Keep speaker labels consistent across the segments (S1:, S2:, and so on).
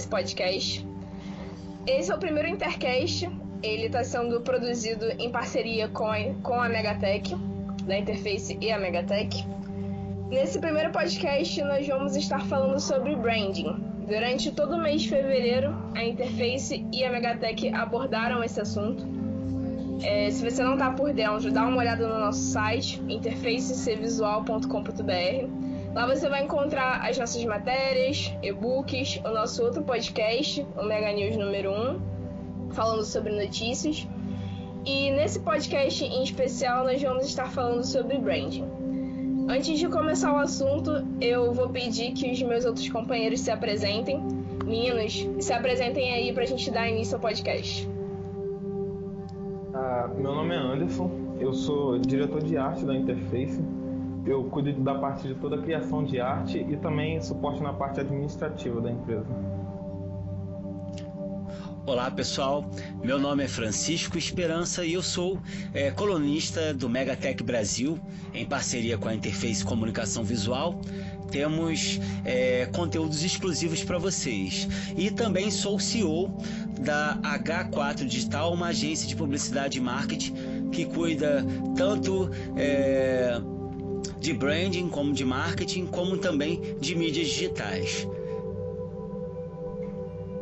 S1: desse podcast. Esse é o primeiro Intercast, ele está sendo produzido em parceria com a, com a Megatech, da Interface e a Megatech. Nesse primeiro podcast, nós vamos estar falando sobre branding. Durante todo o mês de fevereiro, a Interface e a Megatech abordaram esse assunto. É, se você não está por dentro, dá uma olhada no nosso site, interfacecvisual.com.br. Lá você vai encontrar as nossas matérias, e-books, o nosso outro podcast, o Mega News número 1, falando sobre notícias. E nesse podcast em especial nós vamos estar falando sobre branding. Antes de começar o assunto, eu vou pedir que os meus outros companheiros se apresentem. Meninos, se apresentem aí pra gente dar início ao podcast.
S2: Ah, meu nome é Anderson, eu sou diretor de arte da Interface eu cuido da parte de toda a criação de arte e também suporte na parte administrativa da empresa.
S3: Olá pessoal, meu nome é Francisco Esperança e eu sou é, colunista do Megatech Brasil, em parceria com a Interface Comunicação Visual. Temos é, conteúdos exclusivos para vocês. E também sou CEO da H4 Digital, uma agência de publicidade e marketing que cuida tanto. É, de branding, como de marketing, como também de mídias digitais.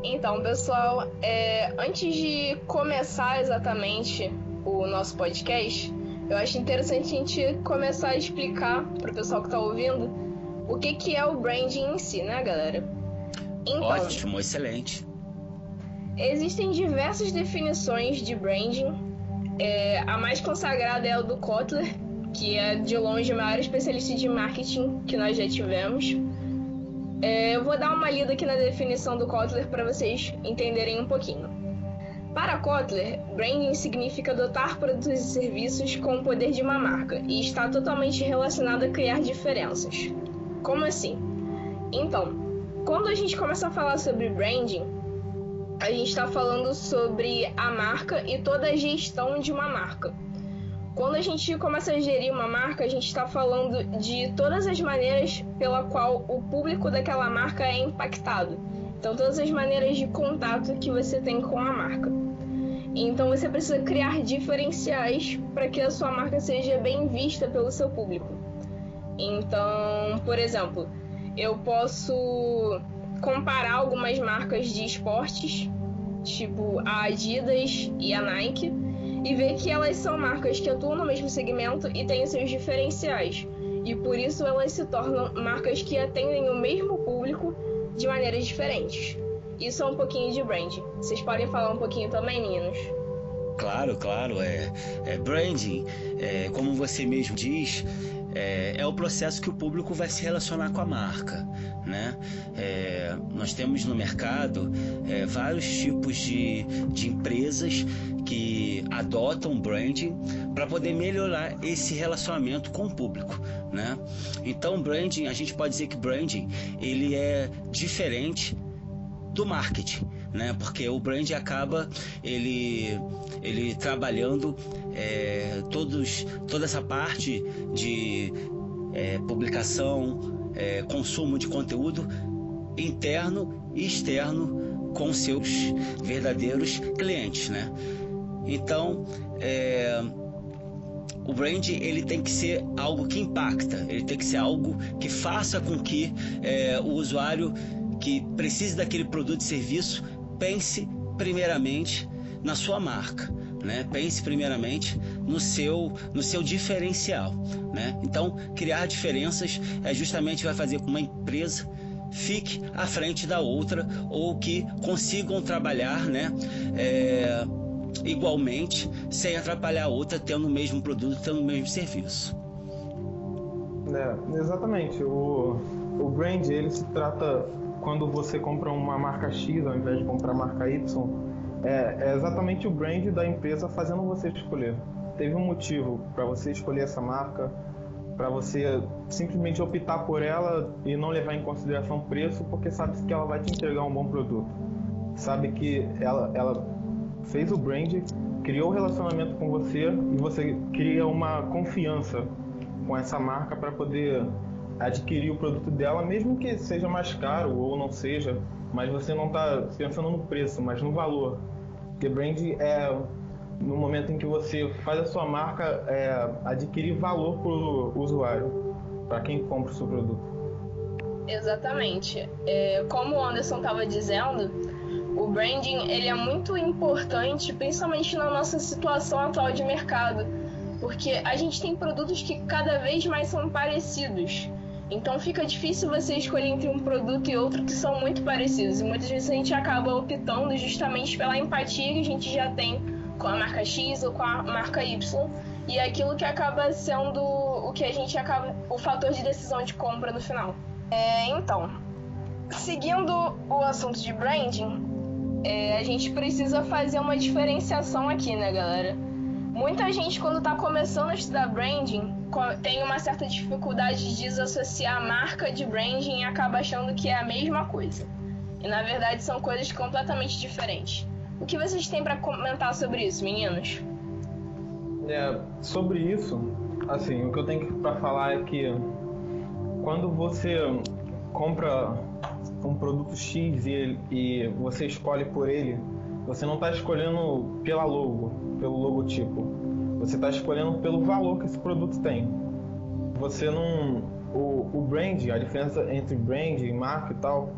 S1: Então, pessoal, é, antes de começar exatamente o nosso podcast, eu acho interessante a gente começar a explicar para o pessoal que está ouvindo o que, que é o branding em si, né, galera?
S3: Então, Ótimo, excelente.
S1: Existem diversas definições de branding. É, a mais consagrada é a do Kotler, que é de longe o maior especialista de marketing que nós já tivemos. É, eu vou dar uma lida aqui na definição do Kotler para vocês entenderem um pouquinho. Para Kotler, branding significa dotar produtos e serviços com o poder de uma marca e está totalmente relacionado a criar diferenças. Como assim? Então, quando a gente começa a falar sobre branding, a gente está falando sobre a marca e toda a gestão de uma marca. Quando a gente começa a gerir uma marca, a gente está falando de todas as maneiras pela qual o público daquela marca é impactado. Então, todas as maneiras de contato que você tem com a marca. Então, você precisa criar diferenciais para que a sua marca seja bem vista pelo seu público. Então, por exemplo, eu posso comparar algumas marcas de esportes, tipo a Adidas e a Nike e ver que elas são marcas que atuam no mesmo segmento e têm seus diferenciais. E por isso elas se tornam marcas que atendem o mesmo público de maneiras diferentes. Isso é um pouquinho de branding. Vocês podem falar um pouquinho também, meninos?
S3: Claro, claro. É, é branding, é, como você mesmo diz, é, é, o processo que o público vai se relacionar com a marca. Né? É, nós temos no mercado é, vários tipos de, de empresas que adotam branding para poder melhorar esse relacionamento com o público, né? Então, branding, a gente pode dizer que branding ele é diferente do marketing, né? Porque o brand acaba ele ele trabalhando é, todos toda essa parte de é, publicação, é, consumo de conteúdo interno e externo com seus verdadeiros clientes, né? Então, é, o brand ele tem que ser algo que impacta, ele tem que ser algo que faça com que é, o usuário que precise daquele produto e serviço pense primeiramente na sua marca. Né? Pense primeiramente no seu, no seu diferencial. Né? Então, criar diferenças é justamente vai fazer com uma empresa fique à frente da outra ou que consigam trabalhar né, é, igualmente, sem atrapalhar a outra, tendo o mesmo produto, tendo o mesmo serviço.
S2: É, exatamente. O, o brand ele se trata quando você compra uma marca X ao invés de comprar a marca Y. É, é exatamente o brand da empresa fazendo você escolher. Teve um motivo para você escolher essa marca, para você simplesmente optar por ela e não levar em consideração o preço, porque sabe que ela vai te entregar um bom produto. Sabe que ela, ela fez o brand, criou o relacionamento com você e você cria uma confiança com essa marca para poder adquirir o produto dela, mesmo que seja mais caro ou não seja, mas você não está pensando no preço, mas no valor. Porque brand é no momento em que você faz a sua marca é, adquirir valor para o usuário, para quem compra o seu produto.
S1: Exatamente. É, como o Anderson estava dizendo, o branding ele é muito importante, principalmente na nossa situação atual de mercado, porque a gente tem produtos que cada vez mais são parecidos. Então fica difícil você escolher entre um produto e outro que são muito parecidos. E muitas vezes a gente acaba optando justamente pela empatia que a gente já tem com a marca X ou com a marca Y. E é aquilo que acaba sendo o que a gente acaba. o fator de decisão de compra no final. É, então, seguindo o assunto de branding, é, a gente precisa fazer uma diferenciação aqui, né, galera? Muita gente, quando está começando a estudar branding, tem uma certa dificuldade de desassociar marca de branding e acaba achando que é a mesma coisa. E na verdade são coisas completamente diferentes. O que vocês têm para comentar sobre isso, meninos?
S2: É, sobre isso, assim, o que eu tenho para falar é que quando você compra um produto X e, e você escolhe por ele, você não está escolhendo pela logo, pelo logotipo. Você está escolhendo pelo valor que esse produto tem. Você não. O, o brand, a diferença entre brand e marca e tal,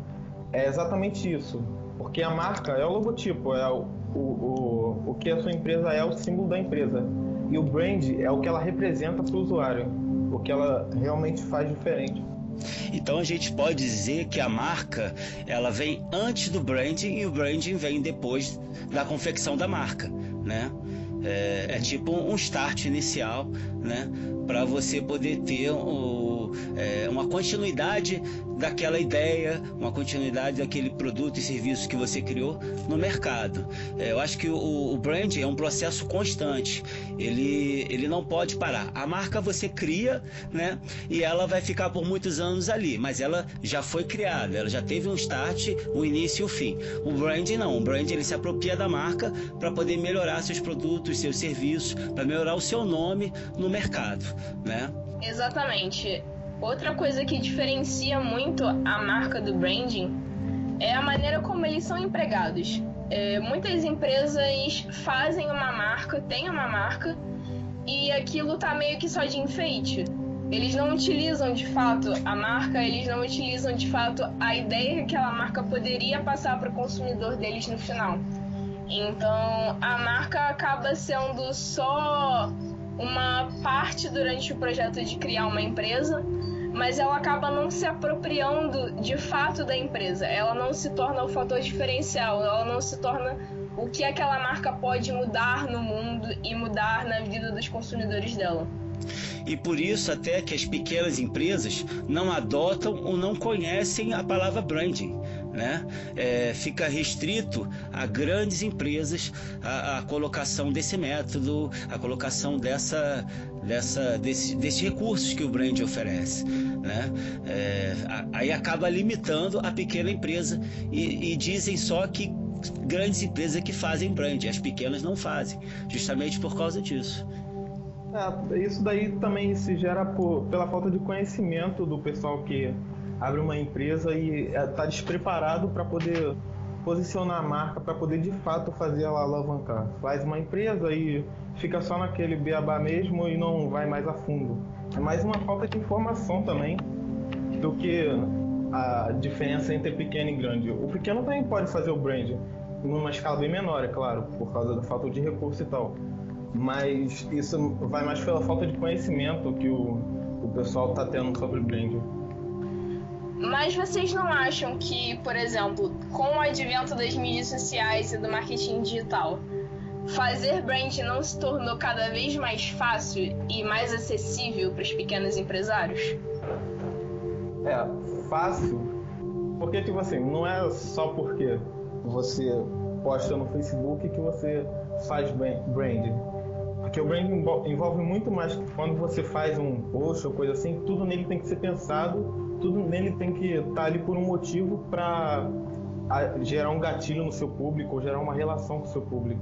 S2: é exatamente isso. Porque a marca é o logotipo, é o, o, o, o que a sua empresa é, o símbolo da empresa. E o brand é o que ela representa para o usuário, o que ela realmente faz diferente.
S3: Então a gente pode dizer que a marca ela vem antes do branding e o branding vem depois da confecção da marca, né? É, é tipo um start inicial, né? Para você poder ter o, é, uma continuidade daquela ideia, uma continuidade daquele produto e serviço que você criou no mercado. É, eu acho que o, o brand é um processo constante. Ele, ele não pode parar. A marca você cria, né? E ela vai ficar por muitos anos ali, mas ela já foi criada, ela já teve um start, um início e um fim. O brand não. O brand ele se apropria da marca para poder melhorar seus produtos, seus serviços, para melhorar o seu nome no mercado, né?
S1: Exatamente. Outra coisa que diferencia muito a marca do branding é a maneira como eles são empregados. É, muitas empresas fazem uma marca, têm uma marca, e aquilo tá meio que só de enfeite. Eles não utilizam de fato a marca, eles não utilizam de fato a ideia que aquela marca poderia passar para o consumidor deles no final. Então a marca acaba sendo só uma parte durante o projeto de criar uma empresa, mas ela acaba não se apropriando de fato da empresa. Ela não se torna o fator diferencial, ela não se torna o que aquela marca pode mudar no mundo e mudar na vida dos consumidores dela.
S3: E por isso até que as pequenas empresas não adotam ou não conhecem a palavra branding. Né? É, fica restrito a grandes empresas a, a, colocação desse método, a colocação dessa, dessa, desse, desses recursos que o brand oferece. Né? É, aí acaba limitando a pequena empresa e, e dizem só que grandes empresas que fazem brand, as pequenas não fazem, justamente por causa disso.
S2: É, isso daí também se gera por, pela falta de conhecimento do pessoal que abre uma empresa e está é, despreparado para poder posicionar a marca, para poder de fato fazer ela alavancar. Faz uma empresa e fica só naquele beabá mesmo e não vai mais a fundo. É mais uma falta de informação também do que a diferença entre pequeno e grande. O pequeno também pode fazer o brand, numa escala bem menor, é claro, por causa da falta de recurso e tal. Mas isso vai mais pela falta de conhecimento que o, o pessoal está tendo sobre brand.
S1: Mas vocês não acham que, por exemplo, com o advento das mídias sociais e do marketing digital, fazer brand não se tornou cada vez mais fácil e mais acessível para os pequenos empresários?
S2: É, fácil. Porque, tipo assim, não é só porque você posta no Facebook que você faz brand. Porque o brand envolve muito mais quando você faz um post ou coisa assim, tudo nele tem que ser pensado, tudo nele tem que estar tá ali por um motivo para gerar um gatilho no seu público ou gerar uma relação com o seu público.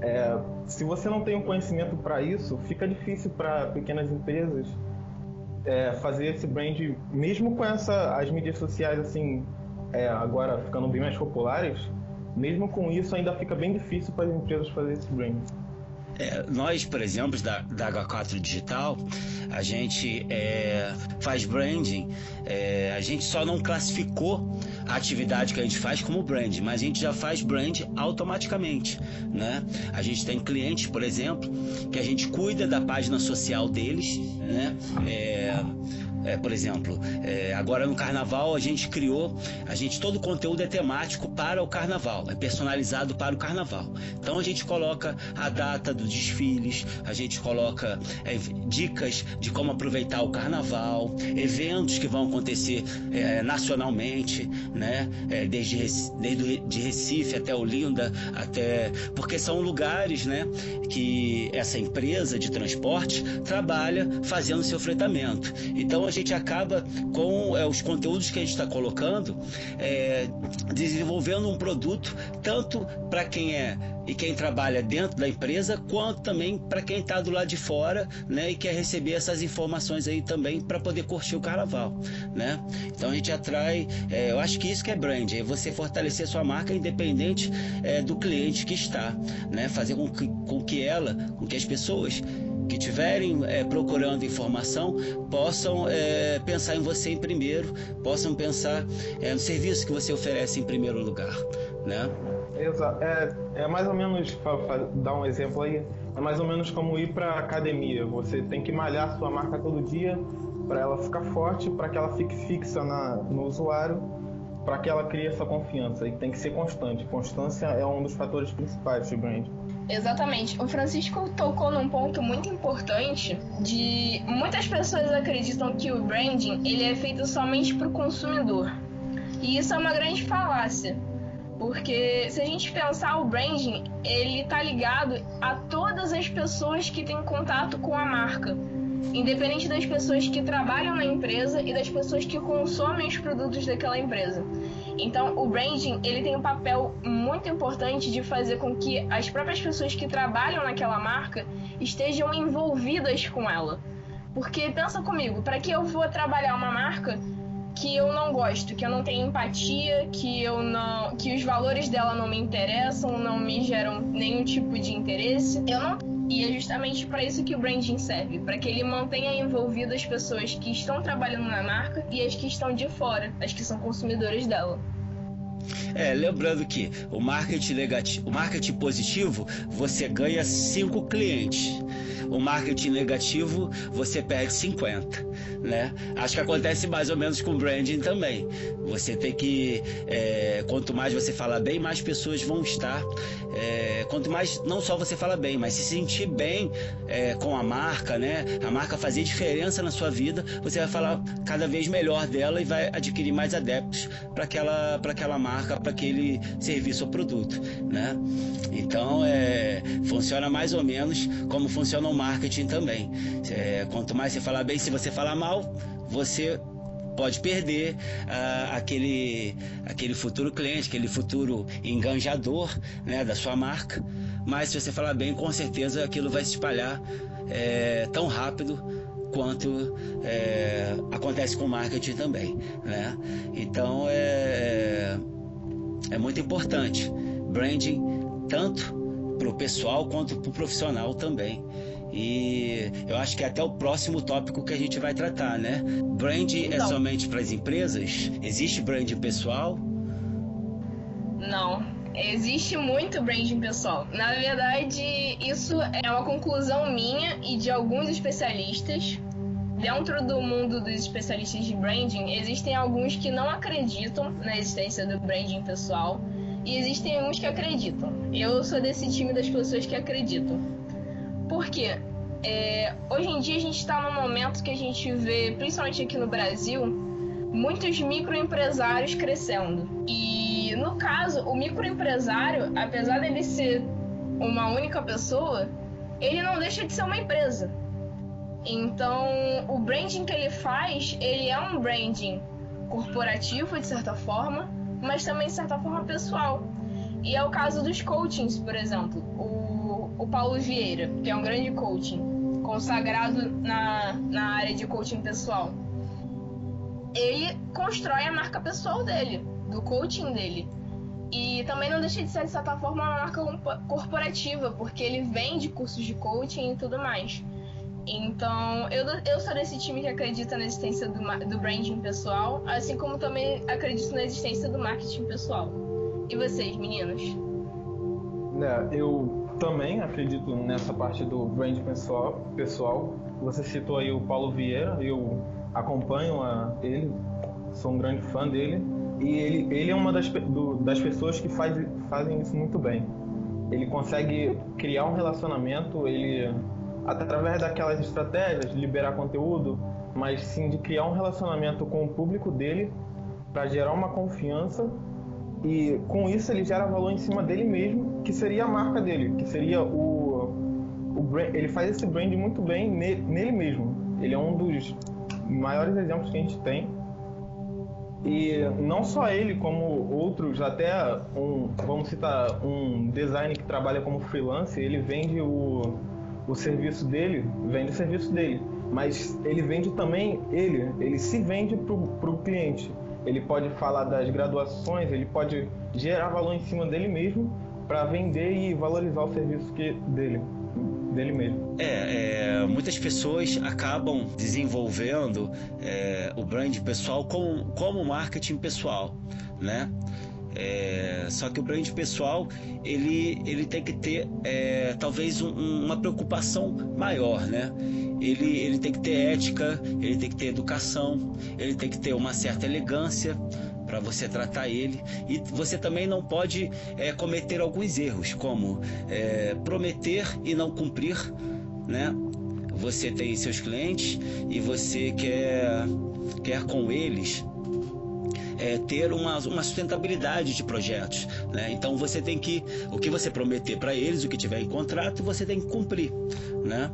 S2: É, se você não tem um conhecimento para isso, fica difícil para pequenas empresas é, fazer esse brand, mesmo com essa, as mídias sociais assim, é, agora ficando bem mais populares, mesmo com isso ainda fica bem difícil para as empresas fazer esse brand.
S3: É, nós, por exemplo, da, da H4 Digital, a gente é, faz branding, é, a gente só não classificou a atividade que a gente faz como brand, mas a gente já faz brand automaticamente, né? A gente tem clientes, por exemplo, que a gente cuida da página social deles, né? É, é, por exemplo, é, agora no carnaval a gente criou, a gente todo o conteúdo é temático para o carnaval, é personalizado para o carnaval. Então a gente coloca a data dos desfiles, a gente coloca é, dicas de como aproveitar o carnaval, eventos que vão acontecer é, nacionalmente, né? É, desde, desde de Recife até Olinda, até porque são lugares, né? Que essa empresa de transporte trabalha fazendo seu fretamento. Então a gente acaba com é, os conteúdos que a gente está colocando, é, desenvolvendo um produto tanto para quem é e quem trabalha dentro da empresa, quanto também para quem está do lado de fora, né, e quer receber essas informações aí também para poder curtir o carnaval, né? Então a gente atrai, é, eu acho que isso que é brand, é você fortalecer sua marca independente é, do cliente que está, né? Fazer com que, com que ela, com que as pessoas que estiverem é, procurando informação possam é, pensar em você em primeiro, possam pensar é, no serviço que você oferece em primeiro lugar, né?
S2: Exato. É, é mais ou menos, para dar um exemplo aí, é mais ou menos como ir para academia. Você tem que malhar sua marca todo dia para ela ficar forte, para que ela fique fixa na, no usuário, para que ela crie essa confiança. E tem que ser constante. Constância é um dos fatores principais de brand.
S1: Exatamente. O Francisco tocou num ponto muito importante de muitas pessoas acreditam que o branding ele é feito somente para o consumidor. E isso é uma grande falácia. Porque se a gente pensar o branding, ele tá ligado a todas as pessoas que têm contato com a marca. Independente das pessoas que trabalham na empresa e das pessoas que consomem os produtos daquela empresa. Então, o branding ele tem um papel muito importante de fazer com que as próprias pessoas que trabalham naquela marca estejam envolvidas com ela. Porque pensa comigo, para que eu vou trabalhar uma marca que eu não gosto, que eu não tenho empatia, que eu não, que os valores dela não me interessam, não me geram nenhum tipo de interesse, eu não e é justamente para isso que o branding serve, para que ele mantenha envolvido as pessoas que estão trabalhando na marca e as que estão de fora, as que são consumidoras dela.
S3: É, lembrando que o marketing negativo, o marketing positivo, você ganha 5 clientes. O marketing negativo, você perde 50, né? Acho que acontece mais ou menos com branding também. Você tem que, é, quanto mais você fala bem, mais pessoas vão estar. É, quanto mais, não só você fala bem, mas se sentir bem é, com a marca, né? A marca fazer diferença na sua vida, você vai falar cada vez melhor dela e vai adquirir mais adeptos para aquela, aquela marca marca para aquele serviço ou produto, né? Então, é, funciona mais ou menos como funciona o marketing também. É, quanto mais você falar bem, se você falar mal, você pode perder uh, aquele, aquele futuro cliente, aquele futuro enganjador né, da sua marca. Mas se você falar bem, com certeza aquilo vai se espalhar é, tão rápido quanto é, acontece com o marketing também, né? Então é, é muito importante. Branding, tanto para o pessoal quanto para o profissional também. E eu acho que é até o próximo tópico que a gente vai tratar, né? Brand é somente para as empresas? Existe branding pessoal?
S1: Não, existe muito branding pessoal. Na verdade, isso é uma conclusão minha e de alguns especialistas dentro do mundo dos especialistas de branding, existem alguns que não acreditam na existência do branding pessoal e existem alguns que acreditam. Eu sou desse time das pessoas que acreditam. Por quê? É, hoje em dia a gente está num momento que a gente vê, principalmente aqui no Brasil, muitos microempresários crescendo. E no caso, o microempresário, apesar dele ser uma única pessoa, ele não deixa de ser uma empresa. Então, o branding que ele faz, ele é um branding corporativo, de certa forma, mas também, de certa forma, pessoal. E é o caso dos coachings, por exemplo. O, o Paulo Vieira, que é um grande coaching. consagrado na, na área de coaching pessoal, ele constrói a marca pessoal dele, do coaching dele. E também não deixa de ser, de certa forma, uma marca corporativa, porque ele vende cursos de coaching e tudo mais. Então, eu, eu sou desse time que acredita na existência do, do branding pessoal, assim como também acredito na existência do marketing pessoal. E vocês, meninos?
S2: É, eu também acredito nessa parte do branding pessoal. pessoal. Você citou aí o Paulo Vieira, eu acompanho a ele, sou um grande fã dele. E ele, ele é uma das, do, das pessoas que faz, fazem isso muito bem. Ele consegue criar um relacionamento, ele através daquelas estratégias de liberar conteúdo, mas sim de criar um relacionamento com o público dele para gerar uma confiança e com isso ele gera valor em cima dele mesmo, que seria a marca dele, que seria o, o brand, ele faz esse brand muito bem nele, nele mesmo. Ele é um dos maiores exemplos que a gente tem. E não só ele, como outros, até um, vamos citar, um designer que trabalha como freelance, ele vende o o serviço dele, vende o serviço dele. Mas ele vende também ele, ele se vende para o cliente. Ele pode falar das graduações, ele pode gerar valor em cima dele mesmo para vender e valorizar o serviço que, dele dele mesmo.
S3: É, é, muitas pessoas acabam desenvolvendo é, o brand pessoal como, como marketing pessoal, né? É, só que o brand pessoal ele, ele tem que ter é, talvez um, uma preocupação maior, né? Ele, ele tem que ter ética, ele tem que ter educação, ele tem que ter uma certa elegância para você tratar ele e você também não pode é, cometer alguns erros como é, prometer e não cumprir, né? Você tem seus clientes e você quer quer com eles é, ter uma, uma sustentabilidade de projetos. Né? Então você tem que, o que você prometer para eles, o que tiver em contrato, você tem que cumprir. Né?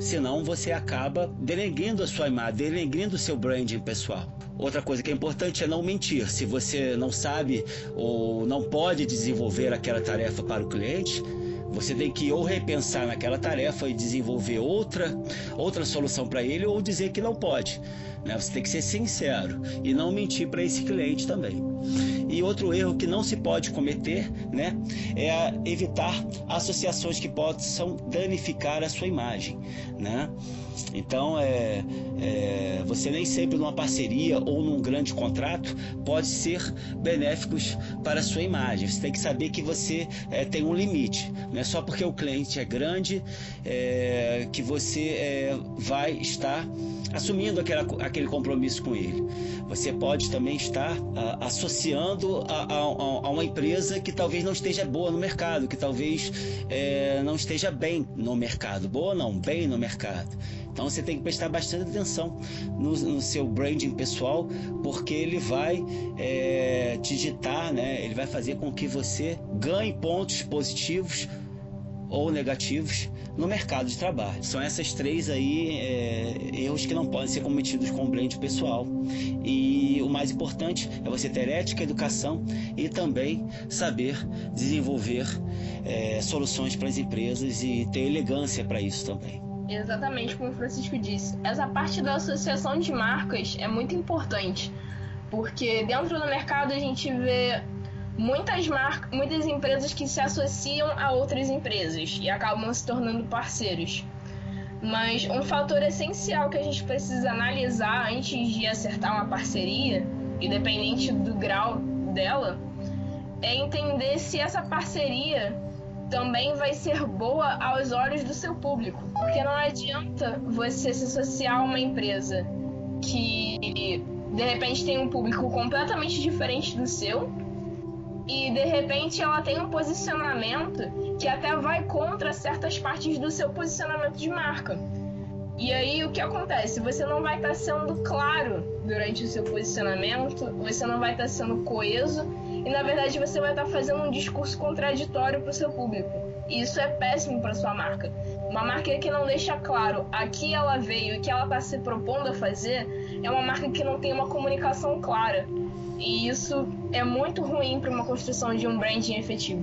S3: Senão você acaba denegrindo a sua imagem, denegrindo o seu branding pessoal. Outra coisa que é importante é não mentir. Se você não sabe ou não pode desenvolver aquela tarefa para o cliente, você tem que ou repensar naquela tarefa e desenvolver outra, outra solução para ele ou dizer que não pode. Né? Você tem que ser sincero e não mentir para esse cliente também. E outro erro que não se pode cometer né, é evitar associações que possam danificar a sua imagem. Né? Então, é, é, você nem sempre numa parceria ou num grande contrato pode ser benéficos para a sua imagem. Você tem que saber que você é, tem um limite. Não é só porque o cliente é grande é, que você é, vai estar assumindo aquela, aquele compromisso com ele. Você pode também estar a, associando a, a, a, uma empresa que talvez não esteja boa no mercado, que talvez é, não esteja bem no mercado. Boa não, bem no mercado. Então você tem que prestar bastante atenção no, no seu branding pessoal, porque ele vai é, digitar, né? ele vai fazer com que você ganhe pontos positivos ou negativos no mercado de trabalho. São essas três aí é, erros que não podem ser cometidos com o brand pessoal. E o mais importante é você ter ética, educação e também saber desenvolver é, soluções para as empresas e ter elegância para isso também.
S1: Exatamente como o Francisco disse. Essa parte da associação de marcas é muito importante, porque dentro do mercado a gente vê muitas marcas, muitas empresas que se associam a outras empresas e acabam se tornando parceiros. Mas um fator essencial que a gente precisa analisar antes de acertar uma parceria, independente do grau dela, é entender se essa parceria também vai ser boa aos olhos do seu público. Porque não adianta você se associar a uma empresa que de repente tem um público completamente diferente do seu e de repente ela tem um posicionamento que até vai contra certas partes do seu posicionamento de marca. E aí o que acontece? Você não vai estar sendo claro durante o seu posicionamento, você não vai estar sendo coeso e na verdade você vai estar fazendo um discurso contraditório para o seu público. E isso é péssimo para sua marca. Uma marca que não deixa claro a que ela veio e o que ela está se propondo a fazer é uma marca que não tem uma comunicação clara. E isso é muito ruim para uma construção de um branding efetivo.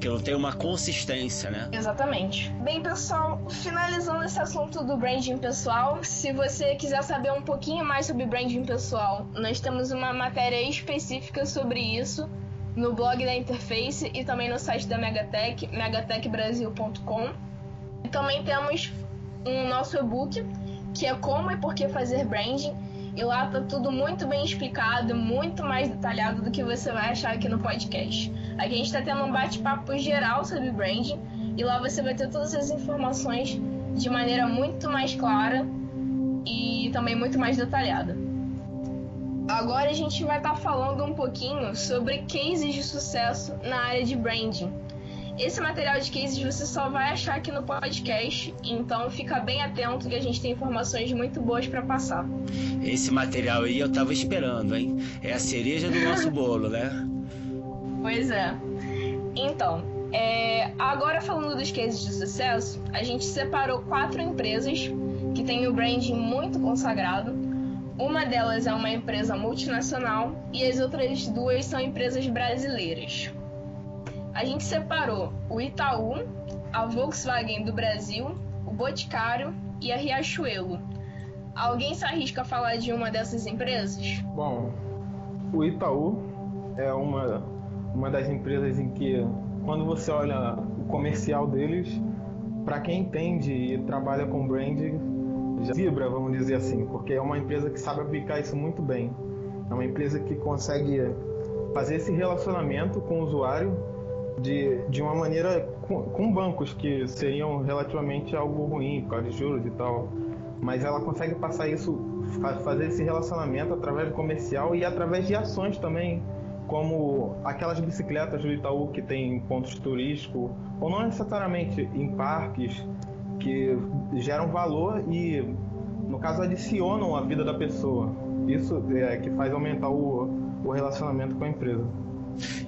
S3: que não tem uma consistência, né?
S1: Exatamente. Bem, pessoal, finalizando esse assunto do branding pessoal, se você quiser saber um pouquinho mais sobre branding pessoal, nós temos uma matéria específica sobre isso no blog da Interface e também no site da Megatech, megatechbrasil.com. E também temos um nosso e-book que é como e por que fazer branding e lá tá tudo muito bem explicado, muito mais detalhado do que você vai achar aqui no podcast. Aqui a gente está tendo um bate-papo geral sobre branding e lá você vai ter todas as informações de maneira muito mais clara e também muito mais detalhada. Agora a gente vai estar tá falando um pouquinho sobre cases de sucesso na área de branding. Esse material de cases você só vai achar aqui no podcast, então fica bem atento que a gente tem informações muito boas para passar.
S3: Esse material aí eu tava esperando, hein? É a cereja do nosso bolo, né?
S1: Pois é. Então, é, agora falando dos cases de sucesso, a gente separou quatro empresas que têm o branding muito consagrado. Uma delas é uma empresa multinacional e as outras duas são empresas brasileiras a gente separou o Itaú, a Volkswagen do Brasil, o Boticário e a Riachuelo. Alguém se arrisca a falar de uma dessas empresas?
S2: Bom, o Itaú é uma, uma das empresas em que, quando você olha o comercial deles, para quem entende e trabalha com branding, já vibra, vamos dizer assim, porque é uma empresa que sabe aplicar isso muito bem. É uma empresa que consegue fazer esse relacionamento com o usuário de, de uma maneira com, com, bancos que seriam relativamente algo ruim por causa de juros e tal. Mas ela consegue passar isso, fazer esse relacionamento através do comercial e através de ações também, como aquelas bicicletas do Itaú que tem pontos turísticos, ou não necessariamente em parques, que geram valor e, no caso, adicionam a vida da pessoa. Isso é que faz aumentar o, o relacionamento com a empresa.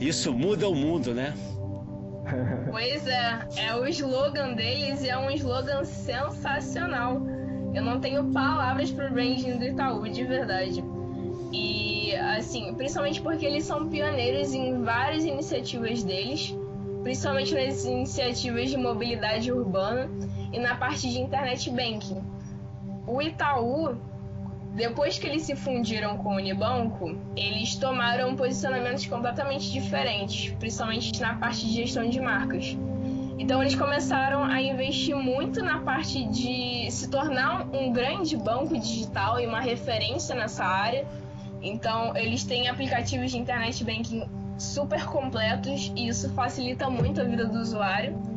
S3: Isso muda o mundo, né?
S1: Pois é, é o slogan deles e é um slogan sensacional. Eu não tenho palavras pro branding do Itaú, de verdade. E assim, principalmente porque eles são pioneiros em várias iniciativas deles, principalmente nas iniciativas de mobilidade urbana e na parte de internet banking. O Itaú depois que eles se fundiram com o Unibanco, eles tomaram posicionamentos completamente diferentes, principalmente na parte de gestão de marcas. Então eles começaram a investir muito na parte de se tornar um grande banco digital e uma referência nessa área. Então eles têm aplicativos de internet banking super completos e isso facilita muito a vida do usuário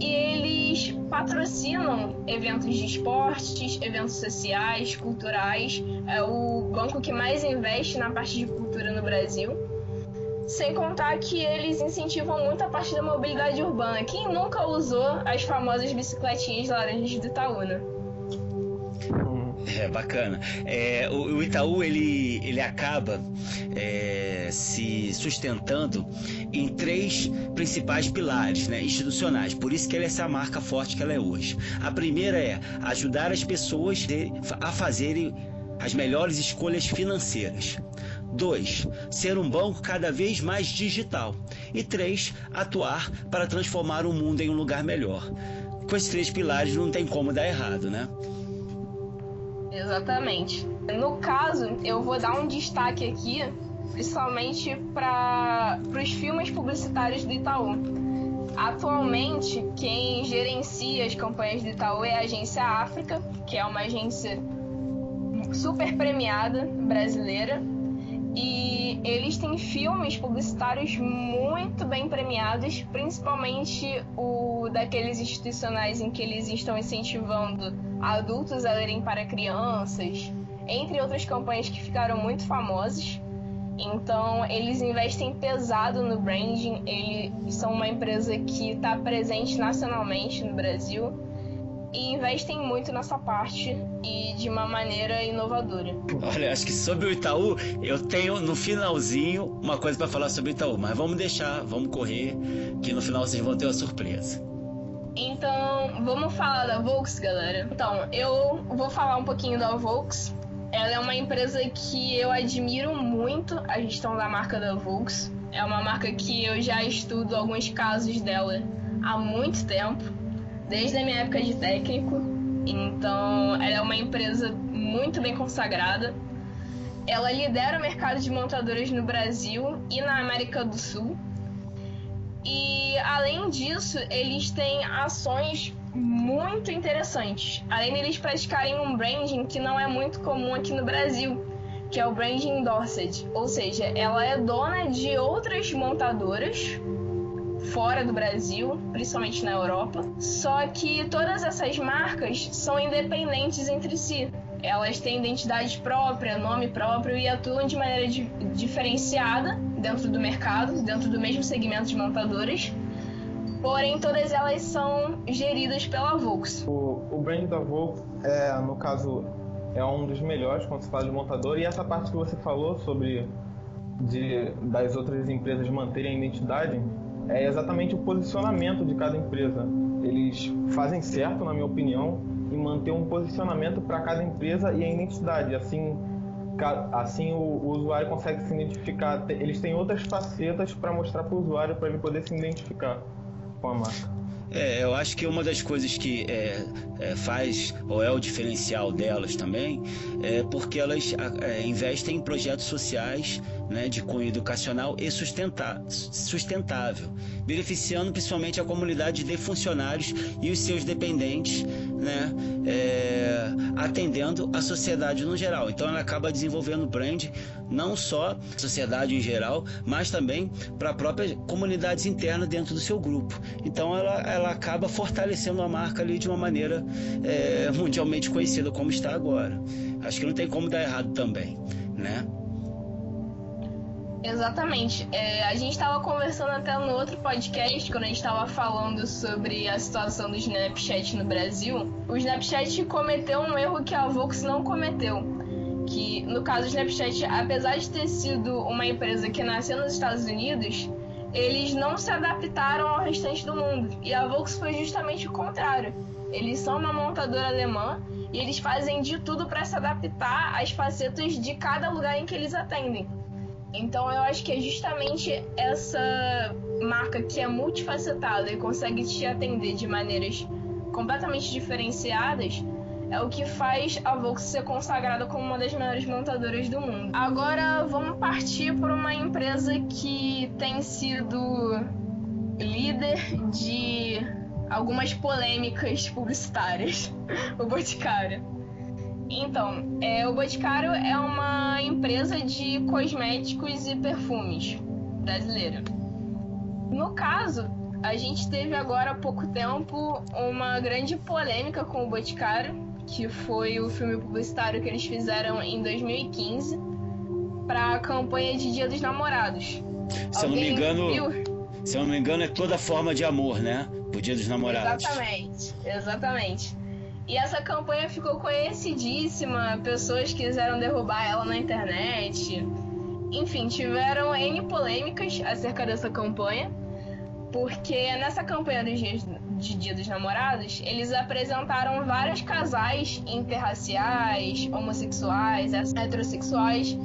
S1: e eles patrocinam eventos de esportes, eventos sociais, culturais. É o banco que mais investe na parte de cultura no Brasil. Sem contar que eles incentivam muito a parte da mobilidade urbana. Quem nunca usou as famosas bicicletinhas laranjas do Itaúna?
S3: É bacana. É, o, o, Itaú ele, ele acaba é, se sustentando em três principais pilares né, institucionais. Por isso que ela é essa marca forte que ela é hoje. A primeira é ajudar as pessoas a fazerem as melhores escolhas financeiras. Dois, ser um banco cada vez mais digital. E três, atuar para transformar o mundo em um lugar melhor. Com esses três pilares não tem como dar errado, né?
S1: Exatamente. No caso, eu vou dar um destaque aqui, principalmente para os filmes publicitários do Itaú. Atualmente, quem gerencia as campanhas do Itaú é a Agência África, que é uma agência super premiada brasileira. E eles têm filmes publicitários muito bem premiados, principalmente o daqueles institucionais em que eles estão incentivando adultos a lerem para crianças, entre outras campanhas que ficaram muito famosas. Então, eles investem pesado no branding, eles são uma empresa que está presente nacionalmente no Brasil e investem muito nessa parte e de uma maneira inovadora.
S3: Olha, acho que sobre o Itaú, eu tenho no finalzinho uma coisa para falar sobre o Itaú, mas vamos deixar, vamos correr, que no final vocês vão ter uma surpresa.
S1: Então, vamos falar da Volks, galera. Então, eu vou falar um pouquinho da Volks. Ela é uma empresa que eu admiro muito a gestão da marca da Volks. é uma marca que eu já estudo alguns casos dela há muito tempo, desde a minha época de técnico. Então, ela é uma empresa muito bem consagrada. Ela lidera o mercado de montadoras no Brasil e na América do Sul. E além disso, eles têm ações muito interessantes. Além de eles praticarem um branding que não é muito comum aqui no Brasil, que é o branding endorsed, ou seja, ela é dona de outras montadoras fora do Brasil, principalmente na Europa. Só que todas essas marcas são independentes entre si. Elas têm identidade própria, nome próprio e atuam de maneira di diferenciada dentro do mercado, dentro do mesmo segmento de montadoras. Porém, todas elas são geridas pela Volks.
S2: O, o brand da Volks, é, no caso, é um dos melhores quando se fala de montador. E essa parte que você falou sobre de, das outras empresas manterem a identidade é exatamente o posicionamento de cada empresa. Eles fazem certo, na minha opinião, em manter um posicionamento para cada empresa e a identidade. Assim, assim o, o, usuário consegue se identificar. Eles têm outras facetas para mostrar para o usuário para ele poder se identificar com a marca.
S3: É, eu acho que uma das coisas que é, é, faz, ou é o diferencial delas também, é porque elas é, investem em projetos sociais né, de cunho educacional e sustentável, beneficiando principalmente a comunidade de funcionários e os seus dependentes, né, é, atendendo a sociedade no geral. Então ela acaba desenvolvendo brand não só a sociedade em geral, mas também para a própria comunidade interna dentro do seu grupo. Então ela, ela acaba fortalecendo a marca ali de uma maneira é, mundialmente conhecida como está agora. Acho que não tem como dar errado também, né?
S1: Exatamente. É, a gente estava conversando até no outro podcast, quando a gente estava falando sobre a situação do Snapchat no Brasil. O Snapchat cometeu um erro que a Vox não cometeu. Que, no caso do Snapchat, apesar de ter sido uma empresa que nasceu nos Estados Unidos, eles não se adaptaram ao restante do mundo. E a Vox foi justamente o contrário. Eles são uma montadora alemã e eles fazem de tudo para se adaptar às facetas de cada lugar em que eles atendem. Então eu acho que é justamente essa marca que é multifacetada e consegue te atender de maneiras completamente diferenciadas é o que faz a Volks ser consagrada como uma das maiores montadoras do mundo. Agora vamos partir para uma empresa que tem sido líder de algumas polêmicas publicitárias, o Boticário. Então, é, o Boticário é uma empresa de cosméticos e perfumes brasileira. No caso, a gente teve agora há pouco tempo uma grande polêmica com o Boticário, que foi o filme publicitário que eles fizeram em 2015 para a campanha de Dia dos Namorados.
S3: Se eu não me engano, viu? se eu não me engano é toda forma de amor, né? O Dia dos Namorados.
S1: Exatamente, exatamente. E essa campanha ficou conhecidíssima, pessoas quiseram derrubar ela na internet. Enfim, tiveram N polêmicas acerca dessa campanha, porque nessa campanha dos dias, de Dia dos Namorados, eles apresentaram vários casais interraciais, homossexuais, heterossexuais,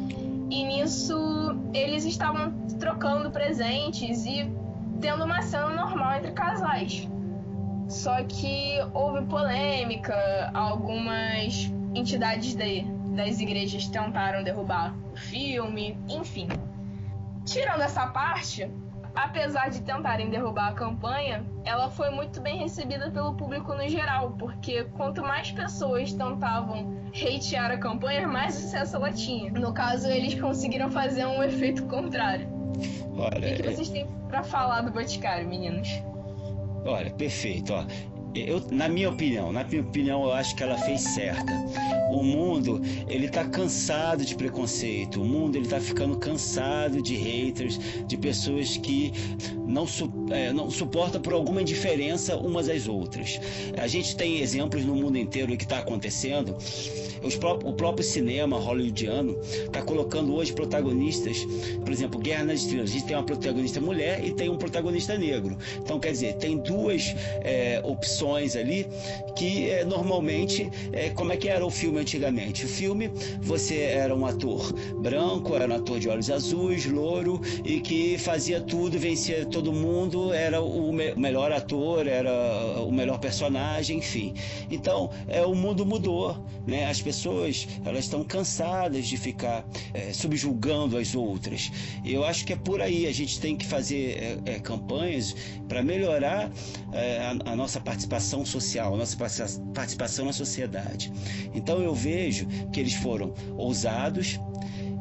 S1: e nisso eles estavam trocando presentes e tendo uma cena normal entre casais. Só que houve polêmica, algumas entidades de, das igrejas tentaram derrubar o filme, enfim. Tirando essa parte, apesar de tentarem derrubar a campanha, ela foi muito bem recebida pelo público no geral, porque quanto mais pessoas tentavam hatear a campanha, mais sucesso ela tinha. No caso, eles conseguiram fazer um efeito contrário. Olha, o que vocês têm para falar do Boticário, meninos?
S3: Olha, perfeito. Ó. Eu, na minha opinião, na minha opinião, eu acho que ela fez certa. O mundo, ele tá cansado de preconceito. O mundo, ele tá ficando cansado de haters, de pessoas que não suportam é, não suporta por alguma indiferença umas às outras. A gente tem exemplos no mundo inteiro que está acontecendo. Pró o próprio cinema hollywoodiano está colocando hoje protagonistas, por exemplo, Guerra nas Estrelas. A gente tem uma protagonista mulher e tem um protagonista negro. Então, quer dizer, tem duas é, opções ali que é, normalmente, é, como é que era o filme antigamente? O filme, você era um ator branco, era um ator de olhos azuis, louro e que fazia tudo, vencia todo mundo, era o me melhor ator, era o melhor personagem, enfim. Então, é, o mundo mudou, né? As pessoas, elas estão cansadas de ficar é, subjulgando as outras. Eu acho que é por aí, a gente tem que fazer é, é campanhas para melhorar é, a, a nossa participação social, a nossa participação na sociedade. Então, eu vejo que eles foram ousados,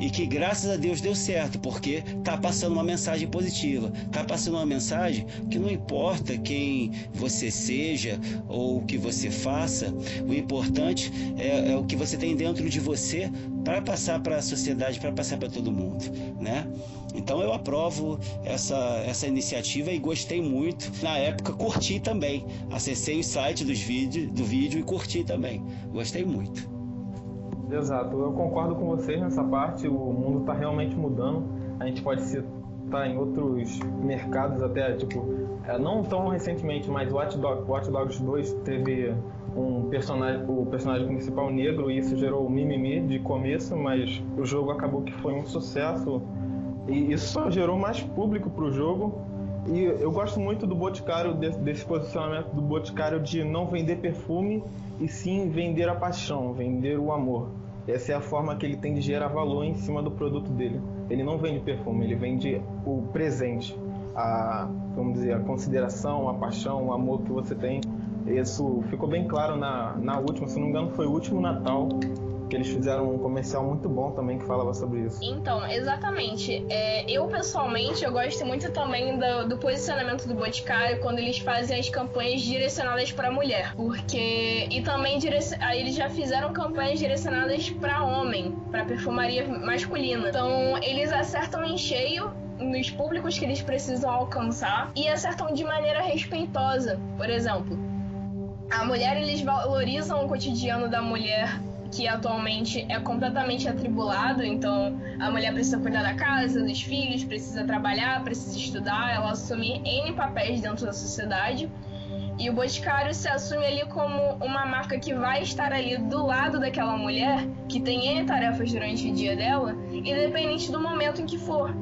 S3: e que graças a Deus deu certo, porque tá passando uma mensagem positiva, tá passando uma mensagem que não importa quem você seja ou o que você faça, o importante é, é o que você tem dentro de você para passar para a sociedade, para passar para todo mundo, né? Então eu aprovo essa, essa iniciativa e gostei muito. Na época curti também, acessei o site dos vídeos, do vídeo e curti também. Gostei muito.
S2: Exato, eu concordo com vocês nessa parte. O mundo está realmente mudando. A gente pode citar em outros mercados até, tipo, é, não tão recentemente, mas Watch, Dog, Watch Dogs 2 teve um personagem, o personagem principal negro e isso gerou mimimi de começo, mas o jogo acabou que foi um sucesso e isso só gerou mais público para o jogo. E eu gosto muito do Boticário, desse, desse posicionamento do Boticário de não vender perfume e sim vender a paixão, vender o amor. Essa é a forma que ele tem de gerar valor em cima do produto dele. Ele não vende perfume, ele vende o presente, a, vamos dizer, a consideração, a paixão, o amor que você tem. Isso ficou bem claro na, na última, se não me engano, foi o último Natal que eles fizeram um comercial muito bom também que falava sobre isso.
S1: Então, exatamente. É, eu pessoalmente eu gosto muito também do, do, posicionamento do Boticário quando eles fazem as campanhas direcionadas para mulher, porque e também direc... eles já fizeram campanhas direcionadas para homem, para perfumaria masculina. Então, eles acertam em cheio nos públicos que eles precisam alcançar e acertam de maneira respeitosa. Por exemplo, a mulher eles valorizam o cotidiano da mulher que atualmente é completamente atribulado, então a mulher precisa cuidar da casa, dos filhos, precisa trabalhar, precisa estudar, ela assume N papéis dentro da sociedade. E o Boticário se assume ali como uma marca que vai estar ali do lado daquela mulher, que tem N tarefas durante o dia dela, independente do momento em que for.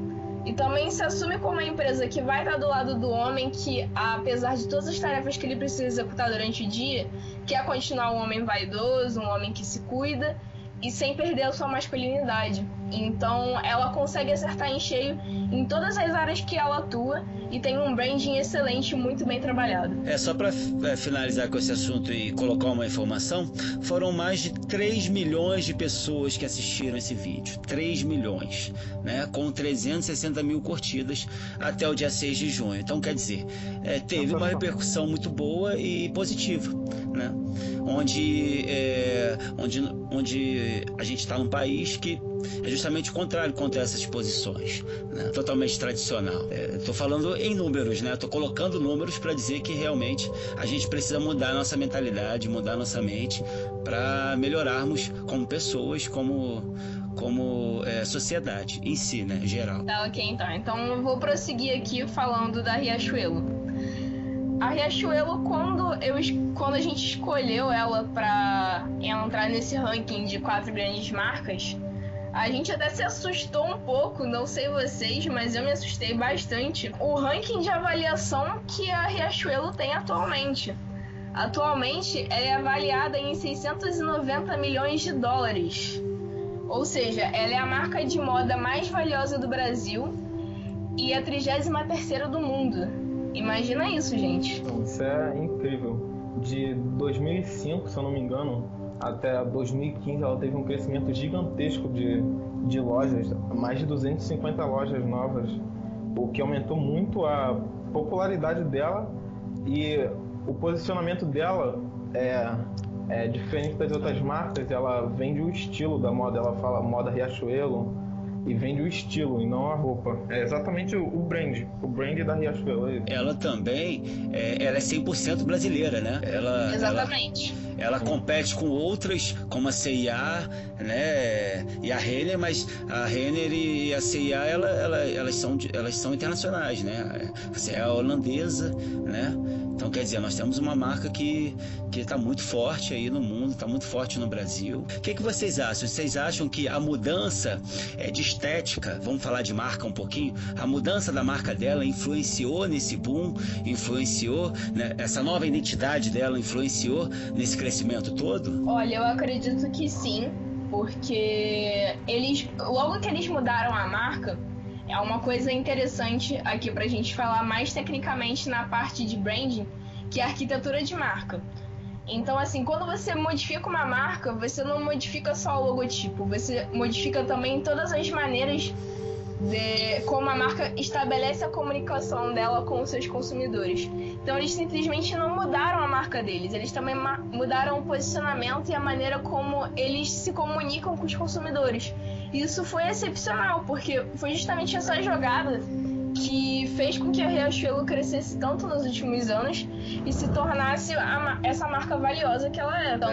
S1: E também se assume como uma empresa que vai estar do lado do homem que, apesar de todas as tarefas que ele precisa executar durante o dia, quer continuar um homem vaidoso, um homem que se cuida e sem perder a sua masculinidade. Então ela consegue acertar em cheio em todas as áreas que ela atua e tem um branding excelente, muito bem trabalhado.
S3: É, só para é, finalizar com esse assunto e colocar uma informação, foram mais de 3 milhões de pessoas que assistiram esse vídeo. 3 milhões, né? Com 360 mil curtidas até o dia 6 de junho. Então, quer dizer, é, teve uma repercussão muito boa e positiva, né? Onde, é, onde, onde a gente está num país que é justamente o contrário contra essas posições, né? totalmente tradicional. Estou é, falando em números, né? Estou colocando números para dizer que realmente a gente precisa mudar nossa mentalidade, mudar nossa mente para melhorarmos como pessoas, como como é, sociedade em si, né, geral.
S1: Tá, ok, então. Então eu vou prosseguir aqui falando da Riachuelo. A Riachuelo, quando, eu, quando a gente escolheu ela para entrar nesse ranking de quatro grandes marcas, a gente até se assustou um pouco, não sei vocês, mas eu me assustei bastante. O ranking de avaliação que a Riachuelo tem atualmente. Atualmente, é avaliada em 690 milhões de dólares. Ou seja, ela é a marca de moda mais valiosa do Brasil e a 33 do mundo. Imagina isso, gente.
S2: Isso é incrível. De 2005, se eu não me engano, até 2015 ela teve um crescimento gigantesco de, de lojas, mais de 250 lojas novas, o que aumentou muito a popularidade dela e o posicionamento dela é, é diferente das outras marcas, ela vende o estilo da moda, ela fala moda Riachuelo, e vende o estilo e não a roupa. É exatamente o, brand, o brand da Riachuelo. É
S3: ela também, é, ela é 100% brasileira, né? Ela,
S1: exatamente.
S3: Ela, ela compete com outras, como a CIA, né? E a Renner, mas a Renner e a CIA, ela, ela, elas, são, elas são internacionais, né? Você é a holandesa, né? Então, quer dizer, nós temos uma marca que está muito forte aí no mundo, está muito forte no Brasil. O que, que vocês acham? Vocês acham que a mudança é, de estética, vamos falar de marca um pouquinho, a mudança da marca dela influenciou nesse boom, influenciou, né, essa nova identidade dela influenciou nesse crescimento todo?
S1: Olha, eu acredito que sim, porque eles, logo que eles mudaram a marca, é uma coisa interessante aqui para a gente falar mais tecnicamente na parte de branding, que é a arquitetura de marca. Então, assim, quando você modifica uma marca, você não modifica só o logotipo, você modifica também todas as maneiras de como a marca estabelece a comunicação dela com os seus consumidores. Então, eles simplesmente não mudaram a marca deles, eles também mudaram o posicionamento e a maneira como eles se comunicam com os consumidores. Isso foi excepcional, porque foi justamente essa jogada que fez com que a Riachuelo crescesse tanto nos últimos anos e se tornasse a, essa marca valiosa que ela é. Então,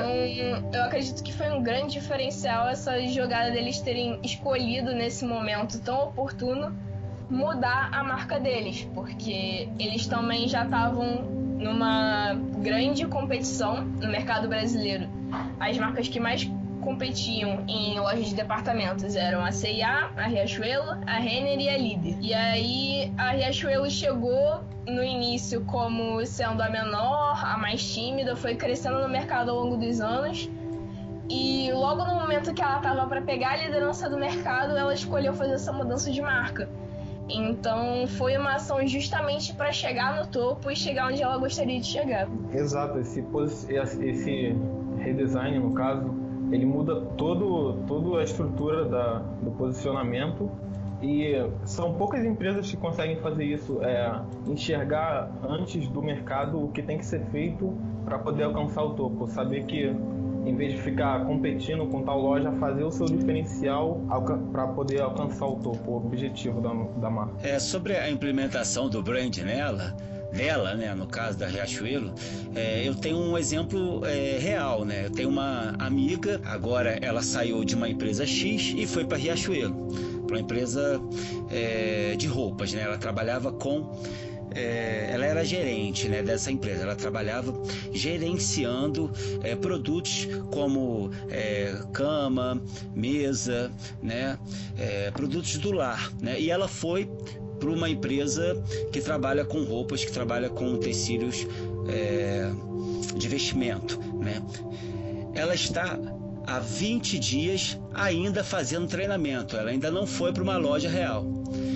S1: eu acredito que foi um grande diferencial essa jogada deles terem escolhido nesse momento tão oportuno mudar a marca deles, porque eles também já estavam numa grande competição no mercado brasileiro. As marcas que mais competiam em lojas de departamentos eram a C&A, a Riachuelo, a Renner e a Líder. E aí a Riachuelo chegou no início como sendo a menor, a mais tímida, foi crescendo no mercado ao longo dos anos. E logo no momento que ela estava para pegar a liderança do mercado, ela escolheu fazer essa mudança de marca. Então foi uma ação justamente para chegar no topo e chegar onde ela gostaria de chegar.
S2: Exato, esse, esse redesign, no caso, ele muda todo, toda a estrutura da, do posicionamento e são poucas empresas que conseguem fazer isso, é, enxergar antes do mercado o que tem que ser feito para poder alcançar o topo, saber que em vez de ficar competindo com tal loja, fazer o seu diferencial para poder alcançar o topo, o objetivo da, da marca.
S3: É, sobre a implementação do brand nela, dela, né, no caso da Riachuelo, é, eu tenho um exemplo é, real, né? Eu tenho uma amiga, agora ela saiu de uma empresa X e foi para Riachuelo, para uma empresa é, de roupas, né? Ela trabalhava com é, ela era gerente né, dessa empresa, ela trabalhava gerenciando é, produtos como é, cama, mesa, né, é, produtos do lar. Né, e ela foi para uma empresa que trabalha com roupas, que trabalha com tecidos é, de vestimento. Né? Ela está há 20 dias ainda fazendo treinamento, ela ainda não foi para uma loja real.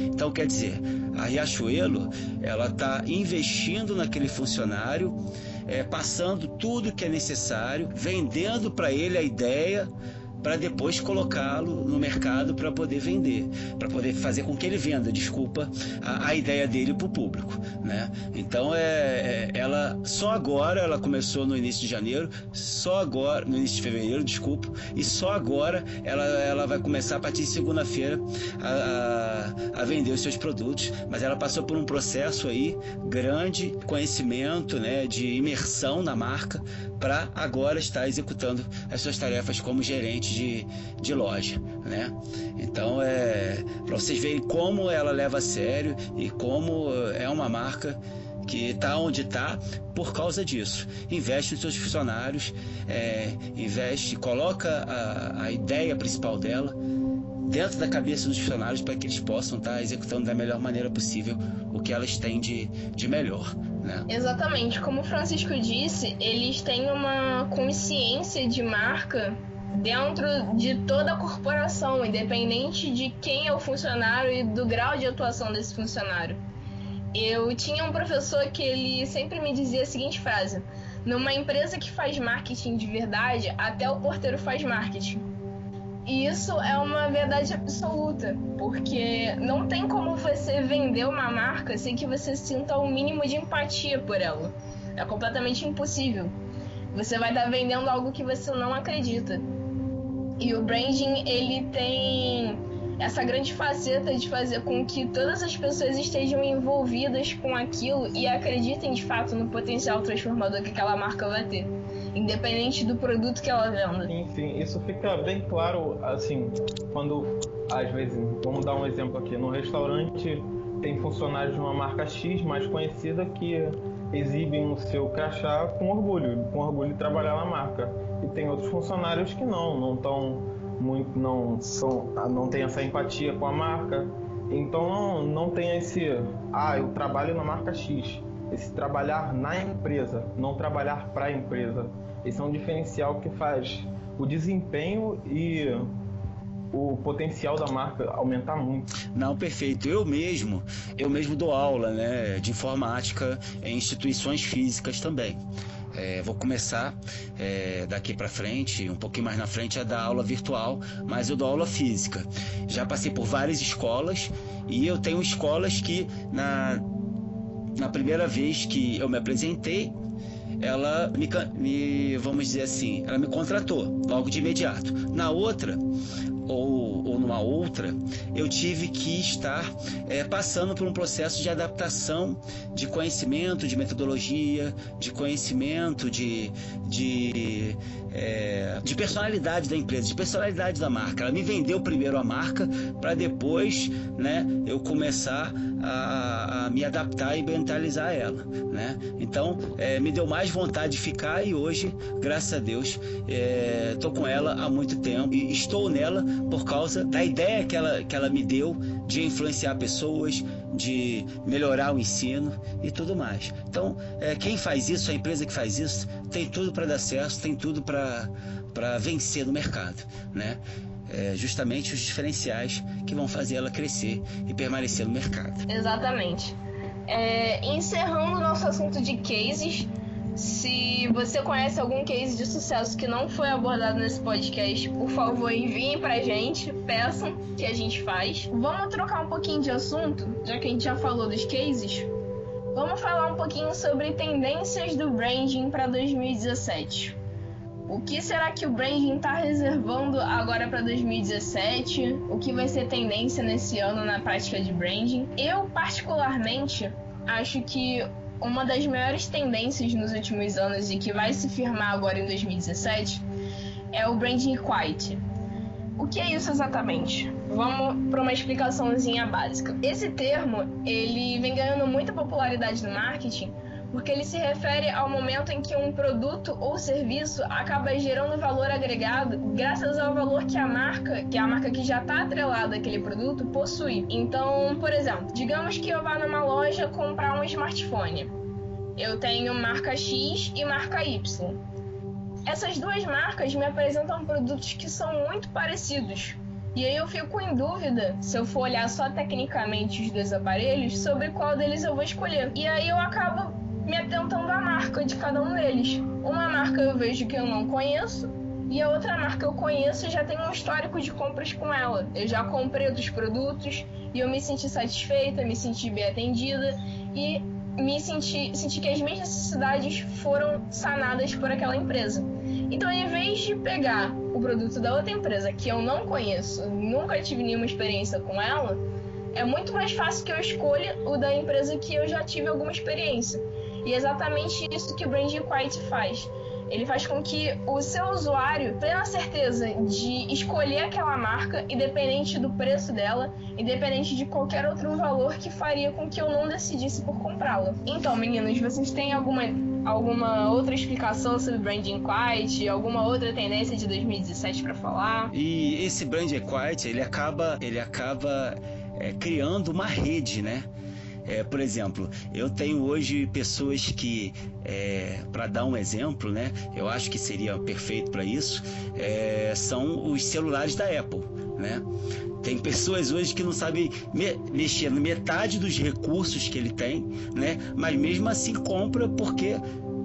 S3: Então, quer dizer, a Riachuelo ela está investindo naquele funcionário, é, passando tudo que é necessário, vendendo para ele a ideia para depois colocá-lo no mercado para poder vender, para poder fazer com que ele venda, desculpa, a, a ideia dele para o público, né? Então é, é, ela só agora ela começou no início de janeiro, só agora no início de fevereiro, desculpa, e só agora ela, ela vai começar a partir de segunda-feira a, a, a vender os seus produtos, mas ela passou por um processo aí grande, conhecimento, né, de imersão na marca para agora estar executando as suas tarefas como gerente de, de loja, né? Então é para vocês verem como ela leva a sério e como é uma marca que está onde está por causa disso. Investe nos seus funcionários, é, investe, coloca a, a ideia principal dela dentro da cabeça dos funcionários para que eles possam estar tá executando da melhor maneira possível o que elas têm de, de melhor. Né?
S1: Exatamente. Como o Francisco disse, eles têm uma consciência de marca dentro de toda a corporação, independente de quem é o funcionário e do grau de atuação desse funcionário. Eu tinha um professor que ele sempre me dizia a seguinte frase: numa empresa que faz marketing de verdade, até o porteiro faz marketing. E isso é uma verdade absoluta, porque não tem como você vender uma marca sem que você sinta o um mínimo de empatia por ela. É completamente impossível. Você vai estar vendendo algo que você não acredita. E o branding, ele tem essa grande faceta de fazer com que todas as pessoas estejam envolvidas com aquilo e acreditem de fato no potencial transformador que aquela marca vai ter, independente do produto que ela venda.
S2: Sim, sim, isso fica bem claro, assim, quando às vezes, vamos dar um exemplo aqui, no restaurante tem funcionários de uma marca X mais conhecida que exibem o seu crachá com orgulho, com orgulho de trabalhar na marca. E tem outros funcionários que não, não estão muito, não são, não tem essa empatia com a marca. Então não, não tem esse, ah, eu trabalho na marca X. Esse trabalhar na empresa, não trabalhar para a empresa. Esse é um diferencial que faz o desempenho e o potencial da marca aumentar muito.
S3: Não, perfeito. Eu mesmo, eu mesmo dou aula, né, de informática em instituições físicas também. É, vou começar é, daqui para frente, um pouquinho mais na frente, a dar aula virtual, mas eu dou aula física. Já passei por várias escolas e eu tenho escolas que na, na primeira vez que eu me apresentei, ela me, me, vamos dizer assim, ela me contratou logo de imediato. Na outra, ou, ou numa outra, eu tive que estar é, passando por um processo de adaptação de conhecimento, de metodologia, de conhecimento, de, de, é, de personalidade da empresa, de personalidade da marca. Ela me vendeu primeiro a marca para depois né, eu começar a, a, me adaptar e mentalizar ela. Né? Então, é, me deu mais vontade de ficar e hoje, graças a Deus, estou com ela há muito tempo e estou nela por causa da ideia que ela, que ela me deu de influenciar pessoas, de melhorar o ensino e tudo mais. Então, é, quem faz isso, a empresa que faz isso, tem tudo para dar certo, tem tudo para vencer no mercado, né? É justamente os diferenciais que vão fazer ela crescer e permanecer no mercado.
S1: Exatamente. É, encerrando o nosso assunto de cases, se você conhece algum case de sucesso que não foi abordado nesse podcast, por favor, enviem pra gente, peçam que a gente faz. Vamos trocar um pouquinho de assunto, já que a gente já falou dos cases. Vamos falar um pouquinho sobre tendências do branding para 2017. O que será que o branding está reservando agora para 2017? O que vai ser tendência nesse ano na prática de branding? Eu, particularmente, acho que uma das maiores tendências nos últimos anos e que vai se firmar agora em 2017 é o branding equity. O que é isso exatamente? Vamos para uma explicaçãozinha básica. Esse termo, ele vem ganhando muita popularidade no marketing porque ele se refere ao momento em que um produto ou serviço acaba gerando valor agregado graças ao valor que a marca, que é a marca que já está atrelada àquele produto, possui. Então, por exemplo, digamos que eu vá numa loja comprar um smartphone. Eu tenho marca X e marca Y. Essas duas marcas me apresentam produtos que são muito parecidos. E aí eu fico em dúvida, se eu for olhar só tecnicamente os dois aparelhos, sobre qual deles eu vou escolher. E aí eu acabo me atentando à marca de cada um deles. Uma marca eu vejo que eu não conheço, e a outra marca eu conheço e já tenho um histórico de compras com ela. Eu já comprei outros produtos e eu me senti satisfeita, me senti bem atendida e me senti, senti que as minhas necessidades foram sanadas por aquela empresa. Então, em vez de pegar o produto da outra empresa que eu não conheço, nunca tive nenhuma experiência com ela, é muito mais fácil que eu escolha o da empresa que eu já tive alguma experiência. E é exatamente isso que o Branding Quiet faz. Ele faz com que o seu usuário tenha a certeza de escolher aquela marca, independente do preço dela, independente de qualquer outro valor que faria com que eu não decidisse por comprá-la. Então, meninos, vocês têm alguma, alguma outra explicação sobre Branding Quiet, alguma outra tendência de 2017 para falar?
S3: E esse Branding Quiet, ele acaba, ele acaba é, criando uma rede, né? É, por exemplo, eu tenho hoje pessoas que, é, para dar um exemplo, né, eu acho que seria perfeito para isso, é, são os celulares da Apple. Né? Tem pessoas hoje que não sabem me mexer metade dos recursos que ele tem, né? mas mesmo assim compra porque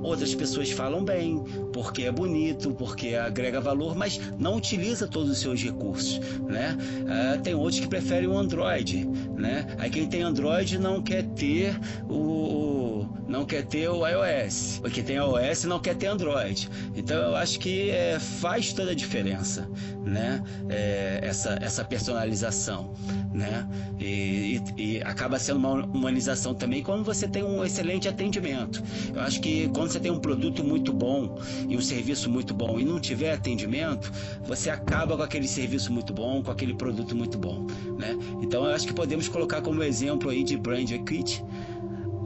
S3: Outras pessoas falam bem, porque é bonito, porque agrega valor, mas não utiliza todos os seus recursos, né? Ah, tem outros que preferem o Android, né? Aí quem tem Android não quer ter o, não quer ter o iOS, porque tem iOS não quer ter Android. Então eu acho que é, faz toda a diferença, né? É, essa, essa personalização, né? E, e, e, acaba sendo uma humanização também quando você tem um excelente atendimento. Eu acho que quando você tem um produto muito bom e um serviço muito bom e não tiver atendimento, você acaba com aquele serviço muito bom, com aquele produto muito bom, né? Então eu acho que podemos colocar como exemplo aí de brand equity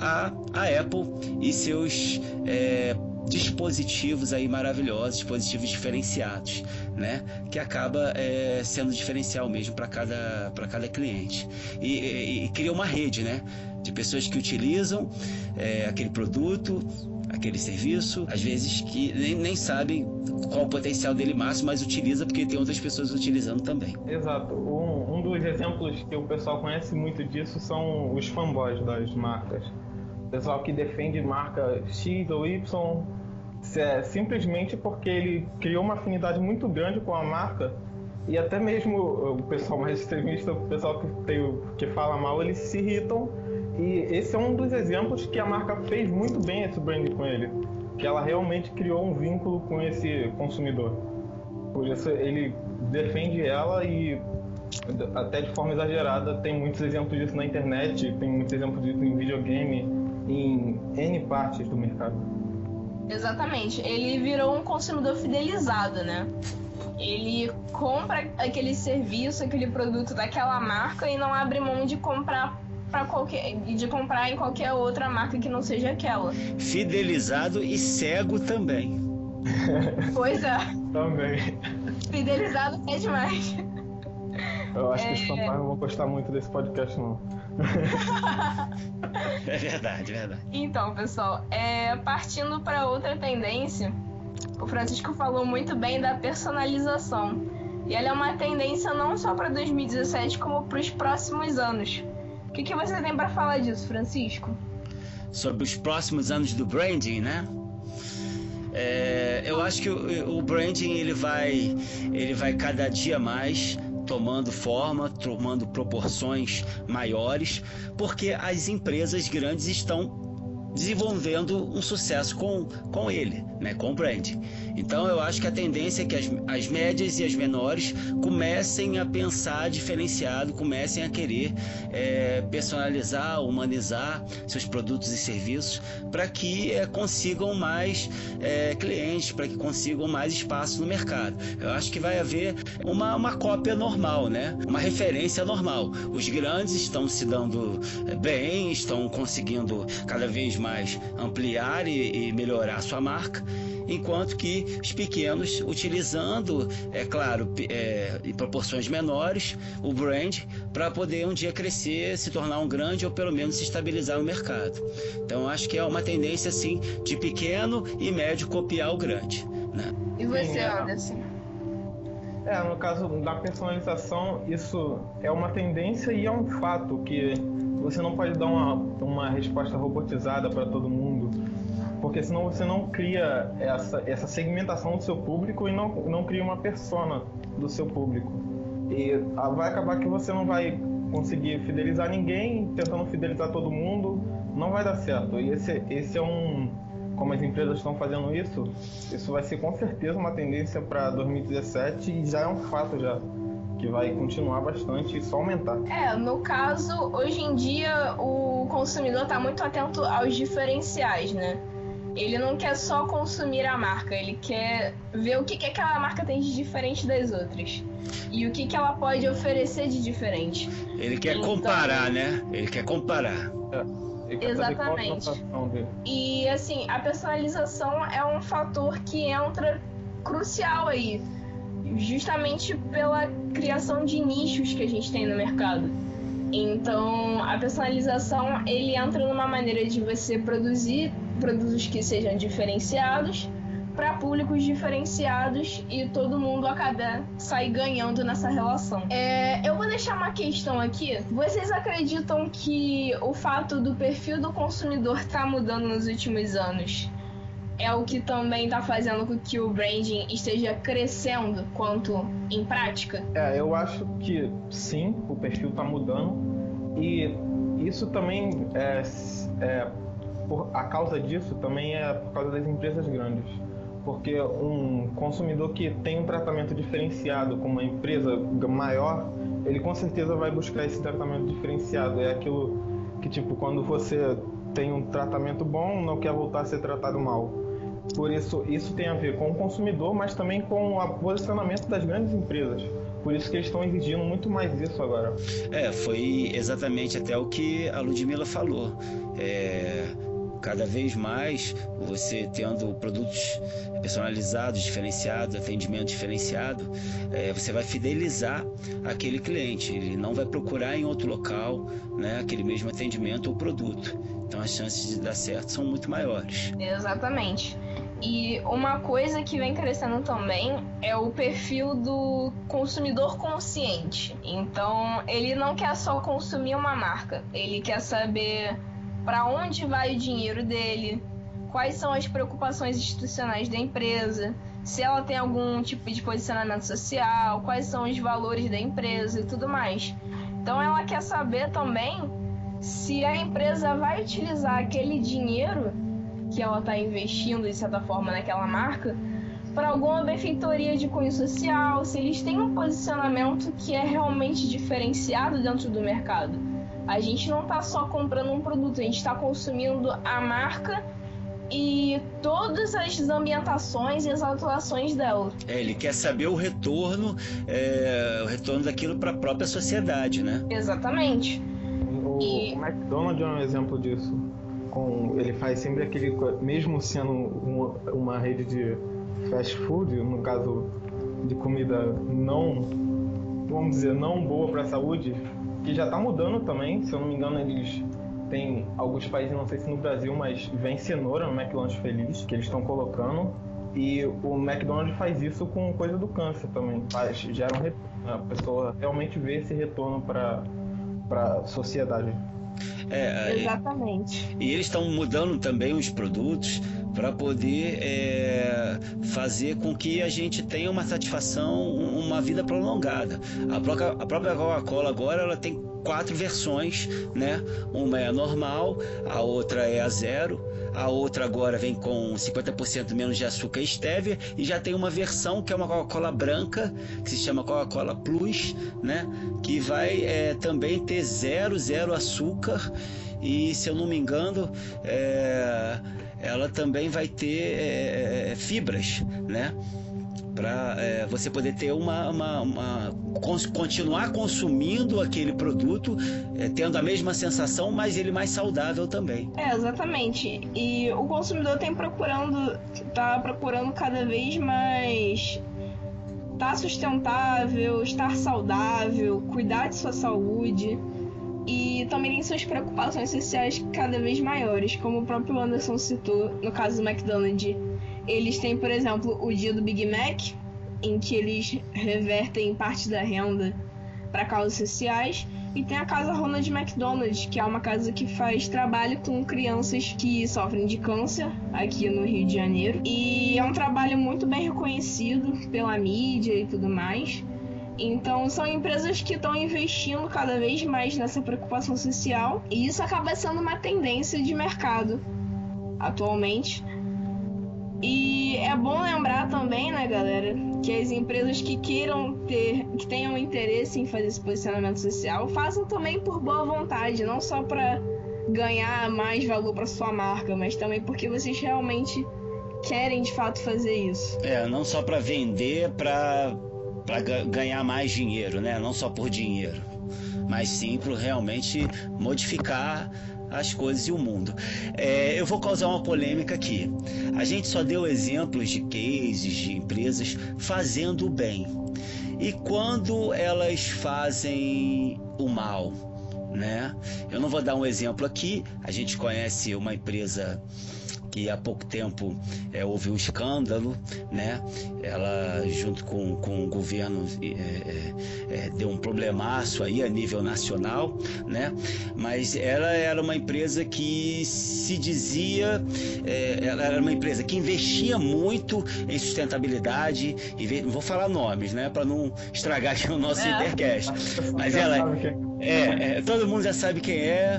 S3: a, a Apple e seus é, dispositivos aí maravilhosos, dispositivos diferenciados, né? Que acaba é, sendo diferencial mesmo para cada, cada cliente. E, e, e, cria uma rede, né? De pessoas que utilizam é, aquele produto, aquele serviço, às vezes que nem, nem sabem qual o potencial dele máximo, mas utiliza porque tem outras pessoas utilizando também.
S2: Exato. Um, um dos exemplos que o pessoal conhece muito disso são os fanboys das marcas pessoal que defende marca X ou Y é simplesmente porque ele criou uma afinidade muito grande com a marca e até mesmo o pessoal mais extremista, o pessoal que, tem, que fala mal, eles se irritam e esse é um dos exemplos que a marca fez muito bem esse brand com ele, que ela realmente criou um vínculo com esse consumidor. Por isso ele defende ela e até de forma exagerada tem muitos exemplos disso na internet, tem muitos exemplos disso em videogame, em N partes do mercado.
S1: Exatamente. Ele virou um consumidor fidelizado, né? Ele compra aquele serviço, aquele produto daquela marca e não abre mão de comprar para qualquer de comprar em qualquer outra marca que não seja aquela.
S3: Fidelizado e cego também.
S1: Pois é.
S2: também.
S1: Fidelizado é demais.
S2: Eu acho é... que os fantasmas não vão gostar muito desse podcast, não.
S3: É verdade, é verdade.
S1: Então, pessoal, é, partindo para outra tendência, o Francisco falou muito bem da personalização. E ela é uma tendência não só para 2017, como para os próximos anos. O que, que você tem para falar disso, Francisco?
S3: Sobre os próximos anos do branding, né? É, eu acho que o, o, branding ele vai, ele vai cada dia mais tomando forma, tomando proporções maiores, porque as empresas grandes estão desenvolvendo um sucesso com, com ele, né, com o brand. Então eu acho que a tendência é que as, as médias e as menores comecem a pensar diferenciado, comecem a querer é, personalizar, humanizar seus produtos e serviços para que é, consigam mais é, clientes, para que consigam mais espaço no mercado. Eu acho que vai haver uma, uma cópia normal, né? uma referência normal. Os grandes estão se dando é, bem, estão conseguindo cada vez mais ampliar e, e melhorar sua marca, enquanto que os pequenos, utilizando, é claro, é, em proporções menores, o brand para poder um dia crescer, se tornar um grande ou pelo menos se estabilizar no mercado. Então acho que é uma tendência assim de pequeno e médio copiar o grande. Né?
S1: E você, é. Anderson?
S2: É, no caso da personalização, isso é uma tendência e é um fato que você não pode dar uma, uma resposta robotizada para todo mundo, porque senão você não cria essa, essa segmentação do seu público e não, não cria uma persona do seu público. E vai acabar que você não vai conseguir fidelizar ninguém, tentando fidelizar todo mundo, não vai dar certo. E esse, esse é um. Como as empresas estão fazendo isso, isso vai ser com certeza uma tendência para 2017 e já é um fato já que vai continuar bastante e só aumentar.
S1: É, no caso, hoje em dia o consumidor está muito atento aos diferenciais, né? Ele não quer só consumir a marca, ele quer ver o que, que aquela marca tem de diferente das outras. E o que, que ela pode oferecer de diferente.
S3: Ele quer então... comparar, né? Ele quer comparar.
S1: É. Exatamente. E assim, a personalização é um fator que entra crucial aí justamente pela criação de nichos que a gente tem no mercado. Então, a personalização ele entra numa maneira de você produzir produtos que sejam diferenciados para públicos diferenciados e todo mundo acaba sair ganhando nessa relação. É, eu vou deixar uma questão aqui. Vocês acreditam que o fato do perfil do consumidor estar tá mudando nos últimos anos é o que também está fazendo com que o branding esteja crescendo quanto em prática?
S2: É, eu acho que sim, o perfil está mudando e isso também é, é por, a causa disso também é por causa das empresas grandes. Porque um consumidor que tem um tratamento diferenciado com uma empresa maior, ele com certeza vai buscar esse tratamento diferenciado. É aquilo que, tipo, quando você tem um tratamento bom, não quer voltar a ser tratado mal. Por isso, isso tem a ver com o consumidor, mas também com o posicionamento das grandes empresas. Por isso que eles estão exigindo muito mais isso agora.
S3: É, foi exatamente até o que a Ludmilla falou. É, cada vez mais você tendo produtos personalizados, diferenciados, atendimento diferenciado, é, você vai fidelizar aquele cliente. Ele não vai procurar em outro local né, aquele mesmo atendimento ou produto. Então as chances de dar certo são muito maiores.
S1: Exatamente. E uma coisa que vem crescendo também é o perfil do consumidor consciente. Então, ele não quer só consumir uma marca, ele quer saber para onde vai o dinheiro dele, quais são as preocupações institucionais da empresa, se ela tem algum tipo de posicionamento social, quais são os valores da empresa e tudo mais. Então, ela quer saber também se a empresa vai utilizar aquele dinheiro que ela está investindo de certa forma naquela marca para alguma benfeitoria de cunho social, se eles têm um posicionamento que é realmente diferenciado dentro do mercado. A gente não está só comprando um produto, a gente está consumindo a marca e todas as ambientações e as atuações dela.
S3: É, ele quer saber o retorno, é, o retorno daquilo para a própria sociedade, né?
S1: Exatamente.
S2: O, e... o McDonald's é um exemplo disso com ele faz sempre aquele mesmo sendo uma, uma rede de fast food no caso de comida não vamos dizer não boa para a saúde que já está mudando também. Se eu não me engano eles têm alguns países não sei se no Brasil mas vem cenoura no McDonald's feliz que eles estão colocando. E o McDonald's faz isso com coisa do câncer também. Faz, gera um retorno. A pessoa realmente vê esse retorno para para a sociedade
S1: é, Exatamente.
S3: E, e eles estão mudando também os produtos para poder é, fazer com que a gente tenha uma satisfação, uma vida prolongada. A própria, a própria Coca-Cola agora ela tem quatro versões, né? Uma é a normal, a outra é a zero, a outra agora vem com 50% menos de açúcar e stevia e já tem uma versão que é uma Coca-Cola branca, que se chama Coca-Cola Plus, né? Que vai é, também ter zero, zero açúcar e se eu não me engano, é, ela também vai ter é, fibras, né? Para é, você poder ter uma, uma, uma cons, continuar consumindo aquele produto, é, tendo a mesma sensação, mas ele mais saudável também.
S1: É, exatamente. E o consumidor tem procurando, tá procurando cada vez mais estar tá sustentável, estar saudável, cuidar de sua saúde e também tem suas preocupações sociais cada vez maiores, como o próprio Anderson citou no caso do McDonald's eles têm, por exemplo, o dia do Big Mac, em que eles revertem parte da renda para causas sociais. E tem a casa Ronald McDonald, que é uma casa que faz trabalho com crianças que sofrem de câncer aqui no Rio de Janeiro. E é um trabalho muito bem reconhecido pela mídia e tudo mais. Então, são empresas que estão investindo cada vez mais nessa preocupação social, e isso acaba sendo uma tendência de mercado atualmente. E é bom lembrar também, né, galera, que as empresas que queiram ter, que tenham interesse em fazer esse posicionamento social, façam também por boa vontade, não só para ganhar mais valor para sua marca, mas também porque vocês realmente querem de fato fazer isso.
S3: É, não só para vender, para para ganhar mais dinheiro, né? Não só por dinheiro, mas sim para realmente modificar as coisas e o mundo. É, eu vou causar uma polêmica aqui. A gente só deu exemplos de cases, de empresas fazendo o bem. E quando elas fazem o mal, né? Eu não vou dar um exemplo aqui. A gente conhece uma empresa que há pouco tempo é, houve um escândalo, né? Ela, junto com, com o governo, é, é, é, deu um problemaço aí a nível nacional, né? Mas ela era uma empresa que se dizia, é, ela era uma empresa que investia muito em sustentabilidade, não vou falar nomes, né? Para não estragar aqui o nosso é. Intercast. Mas ela, é, é, todo mundo já sabe quem é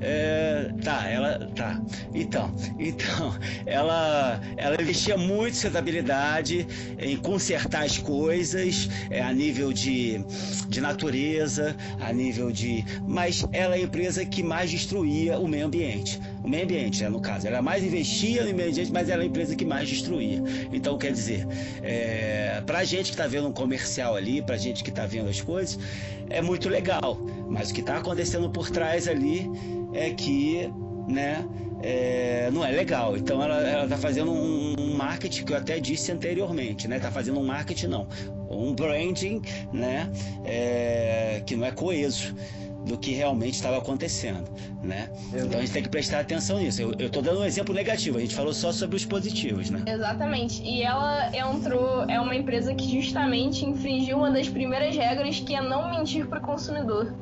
S3: É, tá, ela. Tá. Então, então, ela, ela investia muito sustentabilidade em consertar as coisas é, a nível de, de natureza, a nível de. Mas ela é a empresa que mais destruía o meio ambiente. O meio ambiente, né, no caso. Ela mais investia no meio ambiente, mas ela é a empresa que mais destruía. Então, quer dizer, é, pra gente que está vendo um comercial ali, pra gente que está vendo as coisas, é muito legal. Mas o que está acontecendo por trás ali é que, né, é, não é legal. Então ela está fazendo um, um, marketing que eu até disse anteriormente, né? Está fazendo um marketing não, um branding, né? É, que não é coeso do que realmente estava acontecendo, né? Então a gente tem que prestar atenção nisso. Eu, estou dando um exemplo negativo, a gente falou só sobre os positivos, né?
S1: Exatamente. E ela entrou, é uma empresa que justamente infringiu uma das primeiras regras que é não mentir para o consumidor.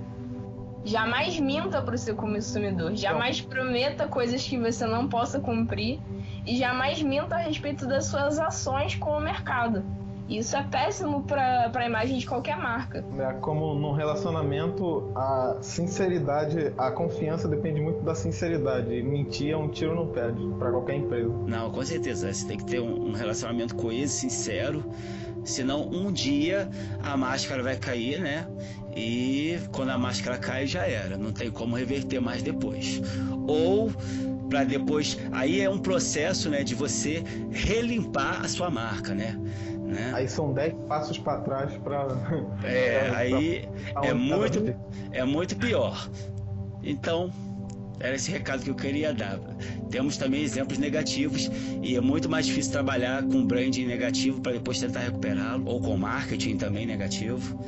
S1: Jamais minta para o seu consumidor, jamais prometa coisas que você não possa cumprir e jamais minta a respeito das suas ações com o mercado. Isso é péssimo para a imagem de qualquer marca.
S2: É como num relacionamento, a sinceridade, a confiança depende muito da sinceridade. Mentir é um tiro no pé para qualquer empresa.
S3: Não, com certeza. Você tem que ter um, um relacionamento coeso, sincero. Senão, um dia a máscara vai cair, né? E quando a máscara cai, já era. Não tem como reverter mais depois. Ou para depois. Aí é um processo, né, de você relimpar a sua marca, né? Né?
S2: Aí são 10 passos para trás para.
S3: É, pra, aí pra, é, muito, é muito pior. Então, era esse recado que eu queria dar. Temos também exemplos negativos e é muito mais difícil trabalhar com branding negativo para depois tentar recuperá-lo, ou com marketing também negativo.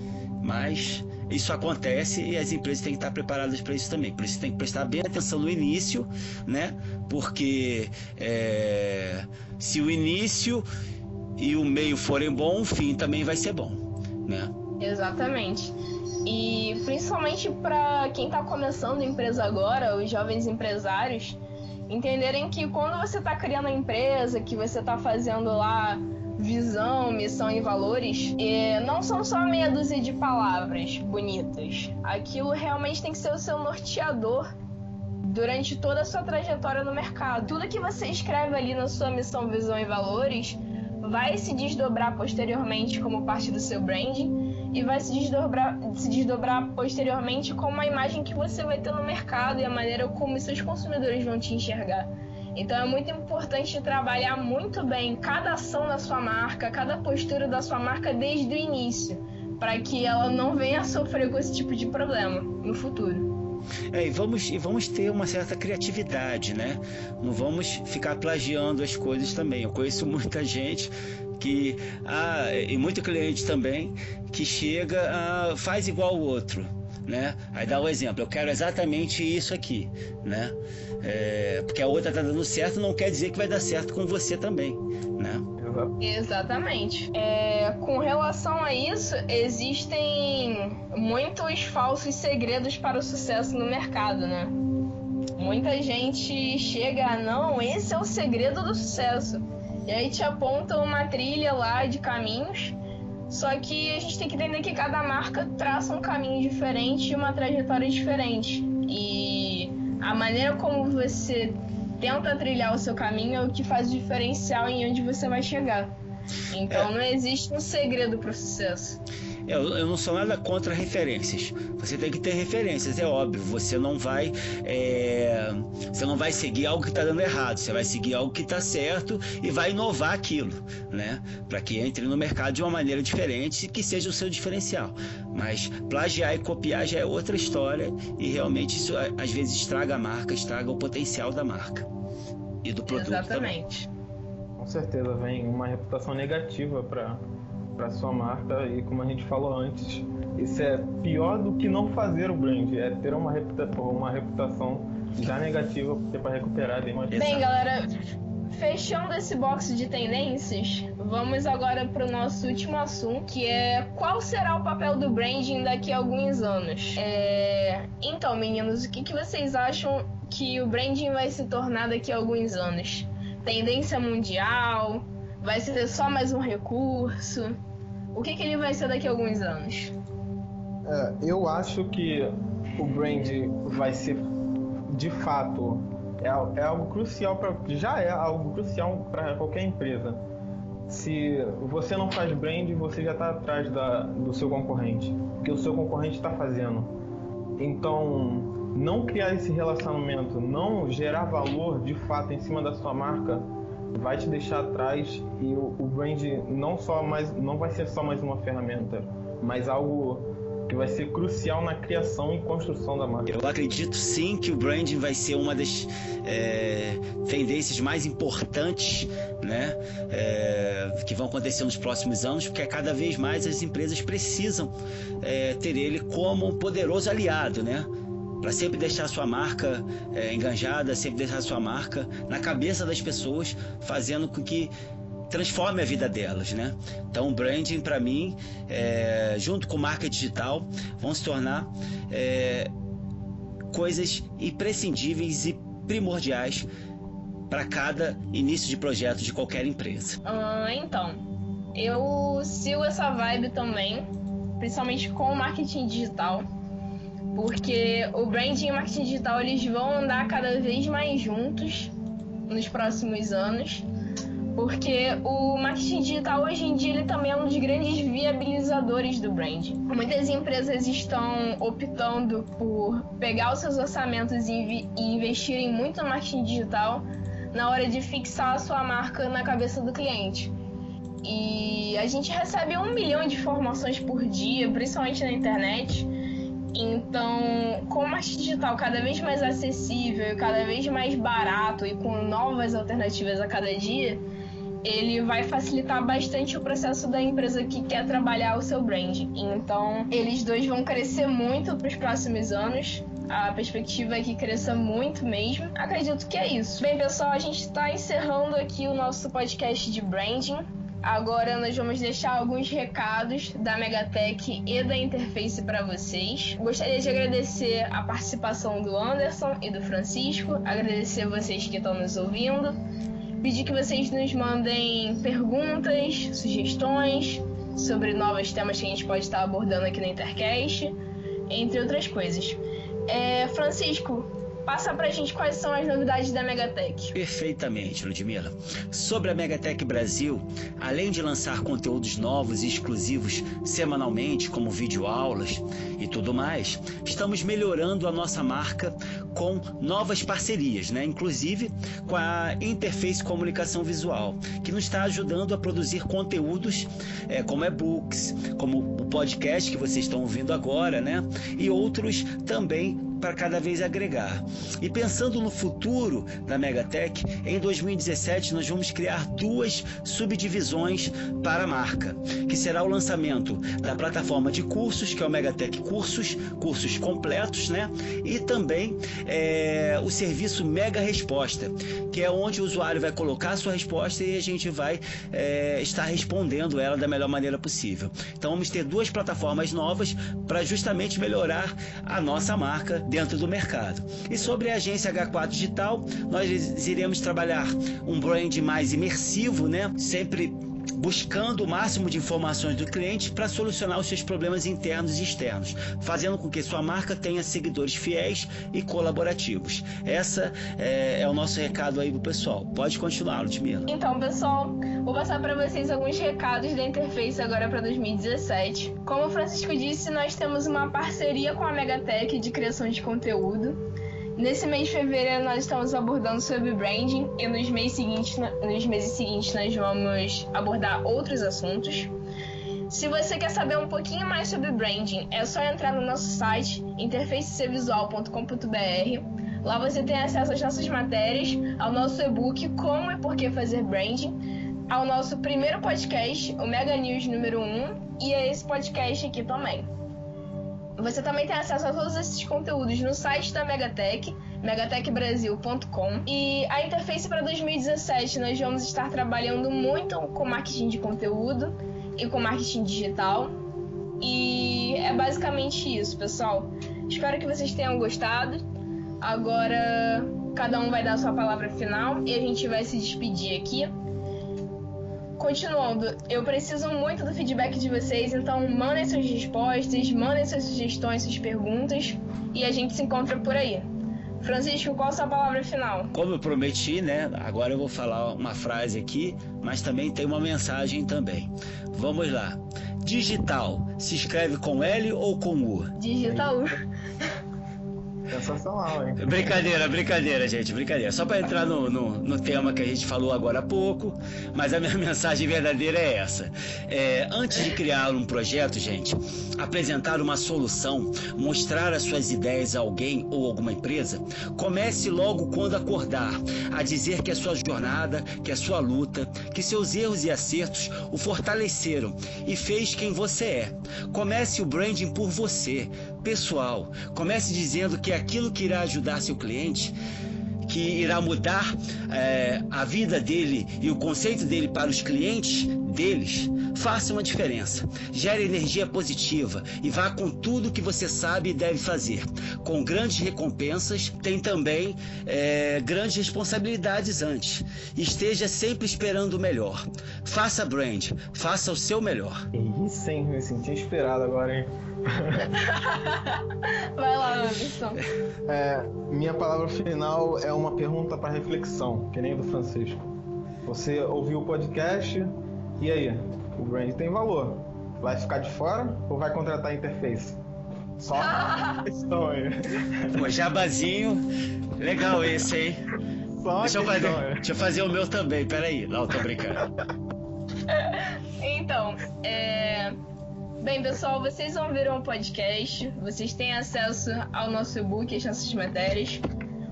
S3: Mas isso acontece e as empresas têm que estar preparadas para isso também. Por isso tem que prestar bem atenção no início, né? Porque é, se o início e o meio forem bom, o fim também vai ser bom, né?
S1: Exatamente. E principalmente para quem está começando a empresa agora, os jovens empresários, entenderem que quando você está criando a empresa, que você está fazendo lá visão, missão e valores, é, não são só meia dúzia de palavras bonitas. Aquilo realmente tem que ser o seu norteador durante toda a sua trajetória no mercado. Tudo que você escreve ali na sua missão, visão e valores vai se desdobrar posteriormente como parte do seu branding e vai se desdobrar, se desdobrar posteriormente como a imagem que você vai ter no mercado e a maneira como seus consumidores vão te enxergar. Então é muito importante trabalhar muito bem cada ação da sua marca, cada postura da sua marca desde o início, para que ela não venha a sofrer com esse tipo de problema no futuro.
S3: É, e vamos, e vamos ter uma certa criatividade, né? Não vamos ficar plagiando as coisas também. Eu conheço muita gente que ah, e muito cliente também que chega ah, faz igual o outro né aí dá o um exemplo eu quero exatamente isso aqui né é, porque a outra tá dando certo não quer dizer que vai dar certo com você também né
S1: Exatamente. É, com relação a isso, existem muitos falsos segredos para o sucesso no mercado, né? Muita gente chega não, esse é o segredo do sucesso. E aí te aponta uma trilha lá de caminhos. Só que a gente tem que entender que cada marca traça um caminho diferente e uma trajetória diferente. E a maneira como você tenta trilhar o seu caminho é o que faz o diferencial em onde você vai chegar. Então é. não existe um segredo para o sucesso.
S3: Eu, eu, não sou nada contra referências. Você tem que ter referências, é óbvio. Você não vai, é... você não vai seguir algo que está dando errado. Você vai seguir algo que está certo e vai inovar aquilo, né? Para que entre no mercado de uma maneira diferente e que seja o seu diferencial. Mas plagiar e copiar já é outra história e realmente isso às vezes estraga a marca, estraga o potencial da marca e do produto.
S1: Exatamente.
S3: Também.
S2: Com certeza vem uma reputação negativa para para sua marca e como a gente falou antes, isso é pior do que não fazer o brand, é ter uma, reputação, uma reputação já negativa porque para recuperar bem mais.
S1: Bem, galera, fechando esse box de tendências, vamos agora para o nosso último assunto, que é qual será o papel do branding daqui a alguns anos. É... Então, meninos, o que, que vocês acham que o branding vai se tornar daqui a alguns anos? Tendência mundial? Vai ser só mais um recurso? O que, que ele vai ser daqui a alguns anos?
S2: É, eu acho que o brand vai ser de fato é, é algo crucial para já é algo crucial para qualquer empresa. Se você não faz brand, você já está atrás da, do seu concorrente, que o seu concorrente está fazendo. Então, não criar esse relacionamento, não gerar valor de fato em cima da sua marca, vai te deixar atrás e o, o brand não só mais não vai ser só mais uma ferramenta, mas algo que vai ser crucial na criação e construção da marca.
S3: Eu acredito sim que o branding vai ser uma das é, tendências mais importantes, né, é, que vão acontecer nos próximos anos, porque cada vez mais as empresas precisam é, ter ele como um poderoso aliado, né? Para sempre deixar sua marca é, enganjada, sempre deixar sua marca na cabeça das pessoas, fazendo com que transforme a vida delas, né? Então, branding para mim, é, junto com marca digital, vão se tornar é, coisas imprescindíveis e primordiais para cada início de projeto de qualquer empresa.
S1: Ah, então, eu sigo essa vibe também, principalmente com o marketing digital, porque o branding e o marketing digital eles vão andar cada vez mais juntos nos próximos anos porque o marketing digital hoje em dia ele também é um dos grandes viabilizadores do brand. Muitas empresas estão optando por pegar os seus orçamentos e, investirem muito no marketing digital na hora de fixar a sua marca na cabeça do cliente. E a gente recebe um milhão de informações por dia, principalmente na internet. Então, com o marketing digital cada vez mais acessível, cada vez mais barato e com novas alternativas a cada dia, ele vai facilitar bastante o processo da empresa que quer trabalhar o seu brand. Então, eles dois vão crescer muito para os próximos anos. A perspectiva é que cresça muito mesmo. Acredito que é isso. Bem, pessoal, a gente está encerrando aqui o nosso podcast de branding. Agora nós vamos deixar alguns recados da Megatech e da Interface para vocês. Gostaria de agradecer a participação do Anderson e do Francisco, agradecer vocês que estão nos ouvindo pedir que vocês nos mandem perguntas, sugestões sobre novos temas que a gente pode estar abordando aqui na Intercast, entre outras coisas. É, Francisco, Passa pra gente quais são as novidades da Megatech.
S3: Perfeitamente, Ludmila. Sobre a Megatech Brasil, além de lançar conteúdos novos e exclusivos semanalmente, como videoaulas e tudo mais, estamos melhorando a nossa marca com novas parcerias, né? inclusive com a Interface Comunicação Visual, que nos está ajudando a produzir conteúdos é, como e-books, como o podcast que vocês estão ouvindo agora, né? e outros também para cada vez agregar. E pensando no futuro da Megatech, em 2017 nós vamos criar duas subdivisões para a marca, que será o lançamento da plataforma de cursos, que é o Megatech Cursos, cursos completos, né? E também é, o serviço Mega Resposta, que é onde o usuário vai colocar a sua resposta e a gente vai é, estar respondendo ela da melhor maneira possível. Então vamos ter duas plataformas novas para justamente melhorar a nossa marca dentro do mercado. E sobre a agência H4 Digital, nós iremos trabalhar um brand mais imersivo, né? Sempre buscando o máximo de informações do cliente para solucionar os seus problemas internos e externos, fazendo com que sua marca tenha seguidores fiéis e colaborativos. Essa é, é o nosso recado aí pro pessoal. Pode continuar, Ludmila.
S1: Então, pessoal, vou passar para vocês alguns recados da Interface agora para 2017. Como o Francisco disse, nós temos uma parceria com a Megatech de criação de conteúdo. Nesse mês de fevereiro nós estamos abordando sobre branding e nos meses seguintes, nos meses seguintes nós vamos abordar outros assuntos. Se você quer saber um pouquinho mais sobre branding, é só entrar no nosso site interfacevisual.com.br. Lá você tem acesso às nossas matérias, ao nosso e-book Como e Por que Fazer Branding, ao nosso primeiro podcast, o Mega News número 1, e a esse podcast aqui também. Você também tem acesso a todos esses conteúdos no site da Megatech, megatechbrasil.com. E a interface para 2017 nós vamos estar trabalhando muito com marketing de conteúdo e com marketing digital. E é basicamente isso, pessoal. Espero que vocês tenham gostado. Agora cada um vai dar a sua palavra final e a gente vai se despedir aqui. Continuando, eu preciso muito do feedback de vocês, então mandem suas respostas, mandem suas sugestões, suas perguntas e a gente se encontra por aí. Francisco, qual a sua palavra final?
S3: Como eu prometi, né? Agora eu vou falar uma frase aqui, mas também tem uma mensagem também. Vamos lá. Digital se escreve com L ou com U?
S1: Digital.
S2: Sensacional, hein?
S3: Brincadeira, brincadeira, gente, brincadeira. Só para entrar no, no, no, tema que a gente falou agora há pouco, mas a minha mensagem verdadeira é essa. É, antes de criar um projeto, gente, apresentar uma solução, mostrar as suas ideias a alguém ou alguma empresa, comece logo quando acordar a dizer que a sua jornada, que a sua luta, que seus erros e acertos o fortaleceram e fez quem você é. Comece o branding por você, pessoal. Comece dizendo que aquilo que irá ajudar seu cliente que irá mudar é, a vida dele e o conceito dele para os clientes deles, faça uma diferença. Gere energia positiva e vá com tudo que você sabe e deve fazer. Com grandes recompensas, tem também é, grandes responsabilidades antes. Esteja sempre esperando o melhor. Faça brand, faça o seu melhor.
S2: Isso, hein? Me senti inspirado agora, hein?
S1: Vai lá, Anderson.
S2: É, minha palavra final é uma pergunta para reflexão, que nem do Francisco. Você ouviu o podcast e aí? O brand tem valor. Vai ficar de fora ou vai contratar a interface? Só questão aí.
S3: Pô, jabazinho. Legal esse, hein?
S2: Só
S3: deixa, eu fazer,
S2: é.
S3: deixa eu fazer o meu também, peraí. Não, tô brincando.
S1: Então, é... Bem, pessoal, vocês ouviram o podcast, vocês têm acesso ao nosso e-book, às nossas matérias.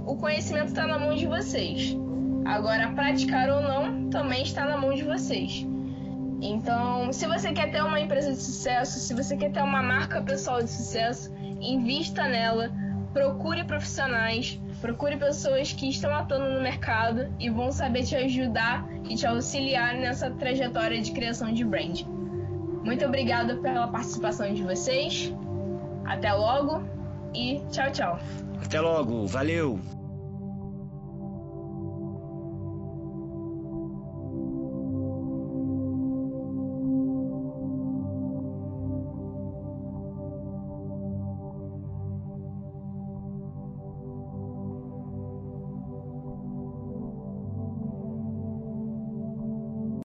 S1: O conhecimento está na mão de vocês. Agora, praticar ou não também está na mão de vocês. Então, se você quer ter uma empresa de sucesso, se você quer ter uma marca pessoal de sucesso, invista nela, procure profissionais, procure pessoas que estão atuando no mercado e vão saber te ajudar e te auxiliar nessa trajetória de criação de brand. Muito obrigada pela participação de vocês. Até logo e tchau, tchau.
S3: Até logo, valeu!